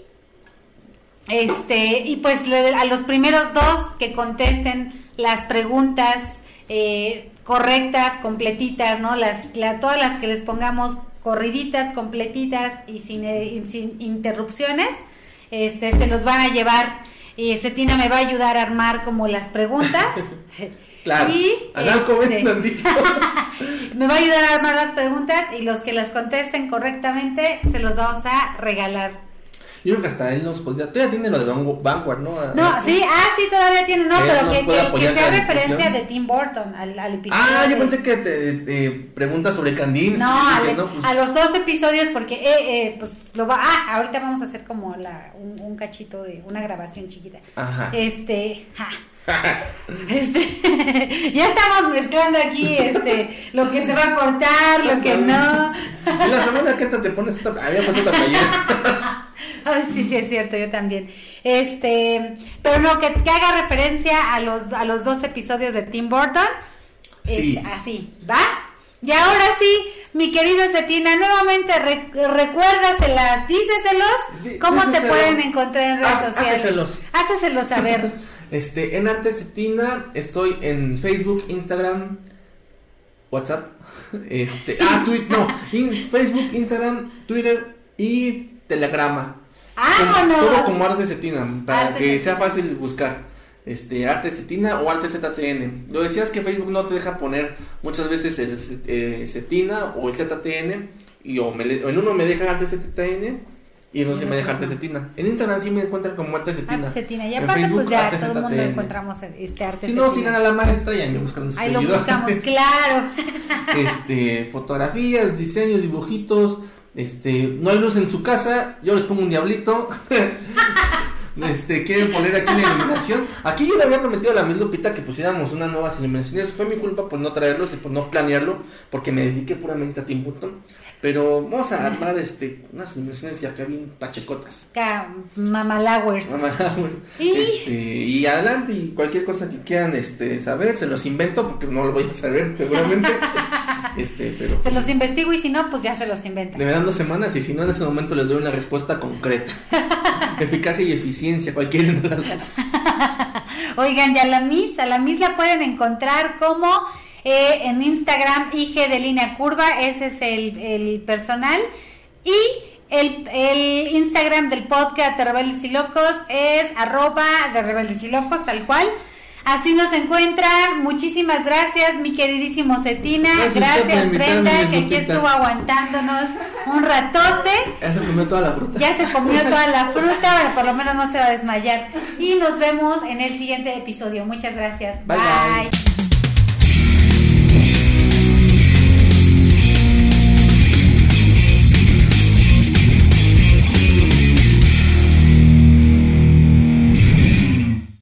este, y pues a los primeros dos que contesten las preguntas eh, correctas, completitas, ¿no? Las, todas las que les pongamos corriditas, completitas y sin, eh, sin interrupciones, este, se los van a llevar y Cetina me va a ayudar a armar como las preguntas. [LAUGHS] Claro. Y este, [LAUGHS] me va a ayudar a armar las preguntas y los que las contesten correctamente se los vamos a regalar. Yo creo que hasta él nos podría. Todavía tiene lo de Vanguard, ¿no? No, sí, ah, sí, todavía tiene. No, pero que, que, sea referencia de Tim Burton al, al episodio. Ah, yo pensé que te, preguntas sobre Candinsky. No, no pues... a, los dos episodios, porque, eh, eh, pues lo va. Ah, ahorita vamos a hacer como la, un, un cachito de una grabación chiquita. Ajá. Este. Ja. [LAUGHS] Este, [LAUGHS] ya estamos mezclando aquí este lo que se va a cortar, lo que no. Y la semana que te pones esta, había pasado Ay, sí, sí es cierto, yo también. Este, pero no que, haga referencia a los a los dos episodios de Tim Burton. Sí. Este, así, ¿va? Y ahora sí, mi querido Cetina, nuevamente recuérdaselas, díceselos, ¿cómo te pueden encontrar en redes sociales? Háceselos. Háceselos saber. [LAUGHS] Este, en Arte Cetina estoy en Facebook, Instagram, WhatsApp, [LAUGHS] este, ah, Twitter, no, Facebook, Instagram, Twitter y Telegrama. ¡Vámonos! Todo como Arte Cetina, para que sea fácil buscar. Este, Arte Cetina o Arte ZTN. Lo decías que Facebook no te deja poner muchas veces el eh, Cetina o el ZTN. Y o, en uno me deja Arte ZTN y no se me deja Artesetina. En Instagram sí me encuentran como Artesetina. Artesetina. Y aparte, pues ya todo el mundo encontramos este Artesetina. Si no, sigan a la maestra y ahí me buscan Ahí lo buscamos, [LAUGHS] claro. Este, fotografías, diseños, dibujitos. Este, no hay luz en su casa, yo les pongo un diablito. [LAUGHS] este, quieren poner aquí la iluminación. Aquí yo le había prometido a la misma Lupita que pusiéramos unas nuevas iluminaciones. Fue mi culpa por no traerlos y por no planearlo, porque me dediqué puramente a Tim Burton. Pero vamos a armar este, unas iluminaciones ya que bien pachecotas. Mamalowers. Mamalowers. ¿Y? Este, y adelante, y cualquier cosa que quieran este, saber, se los invento porque no lo voy a saber [LAUGHS] seguramente. Este, pero. Se los investigo y si no, pues ya se los inventan. Me dan dos semanas y si no, en ese momento les doy una respuesta concreta. [LAUGHS] Eficacia y eficiencia, cualquiera de las dos. [LAUGHS] Oigan, ya la Miss, a la Miss la pueden encontrar como eh, en Instagram IG de línea curva, ese es el, el personal. Y el, el, Instagram del podcast de Rebeldes y Locos es arroba de Rebeldes y Locos, tal cual. Así nos encuentran. Muchísimas gracias, mi queridísimo Cetina. Gracias, Brenda, que aquí estuvo aguantándonos un ratote. Ya se comió toda la fruta. Ya se comió toda la fruta, pero por lo menos no se va a desmayar. Y nos vemos en el siguiente episodio. Muchas gracias. bye.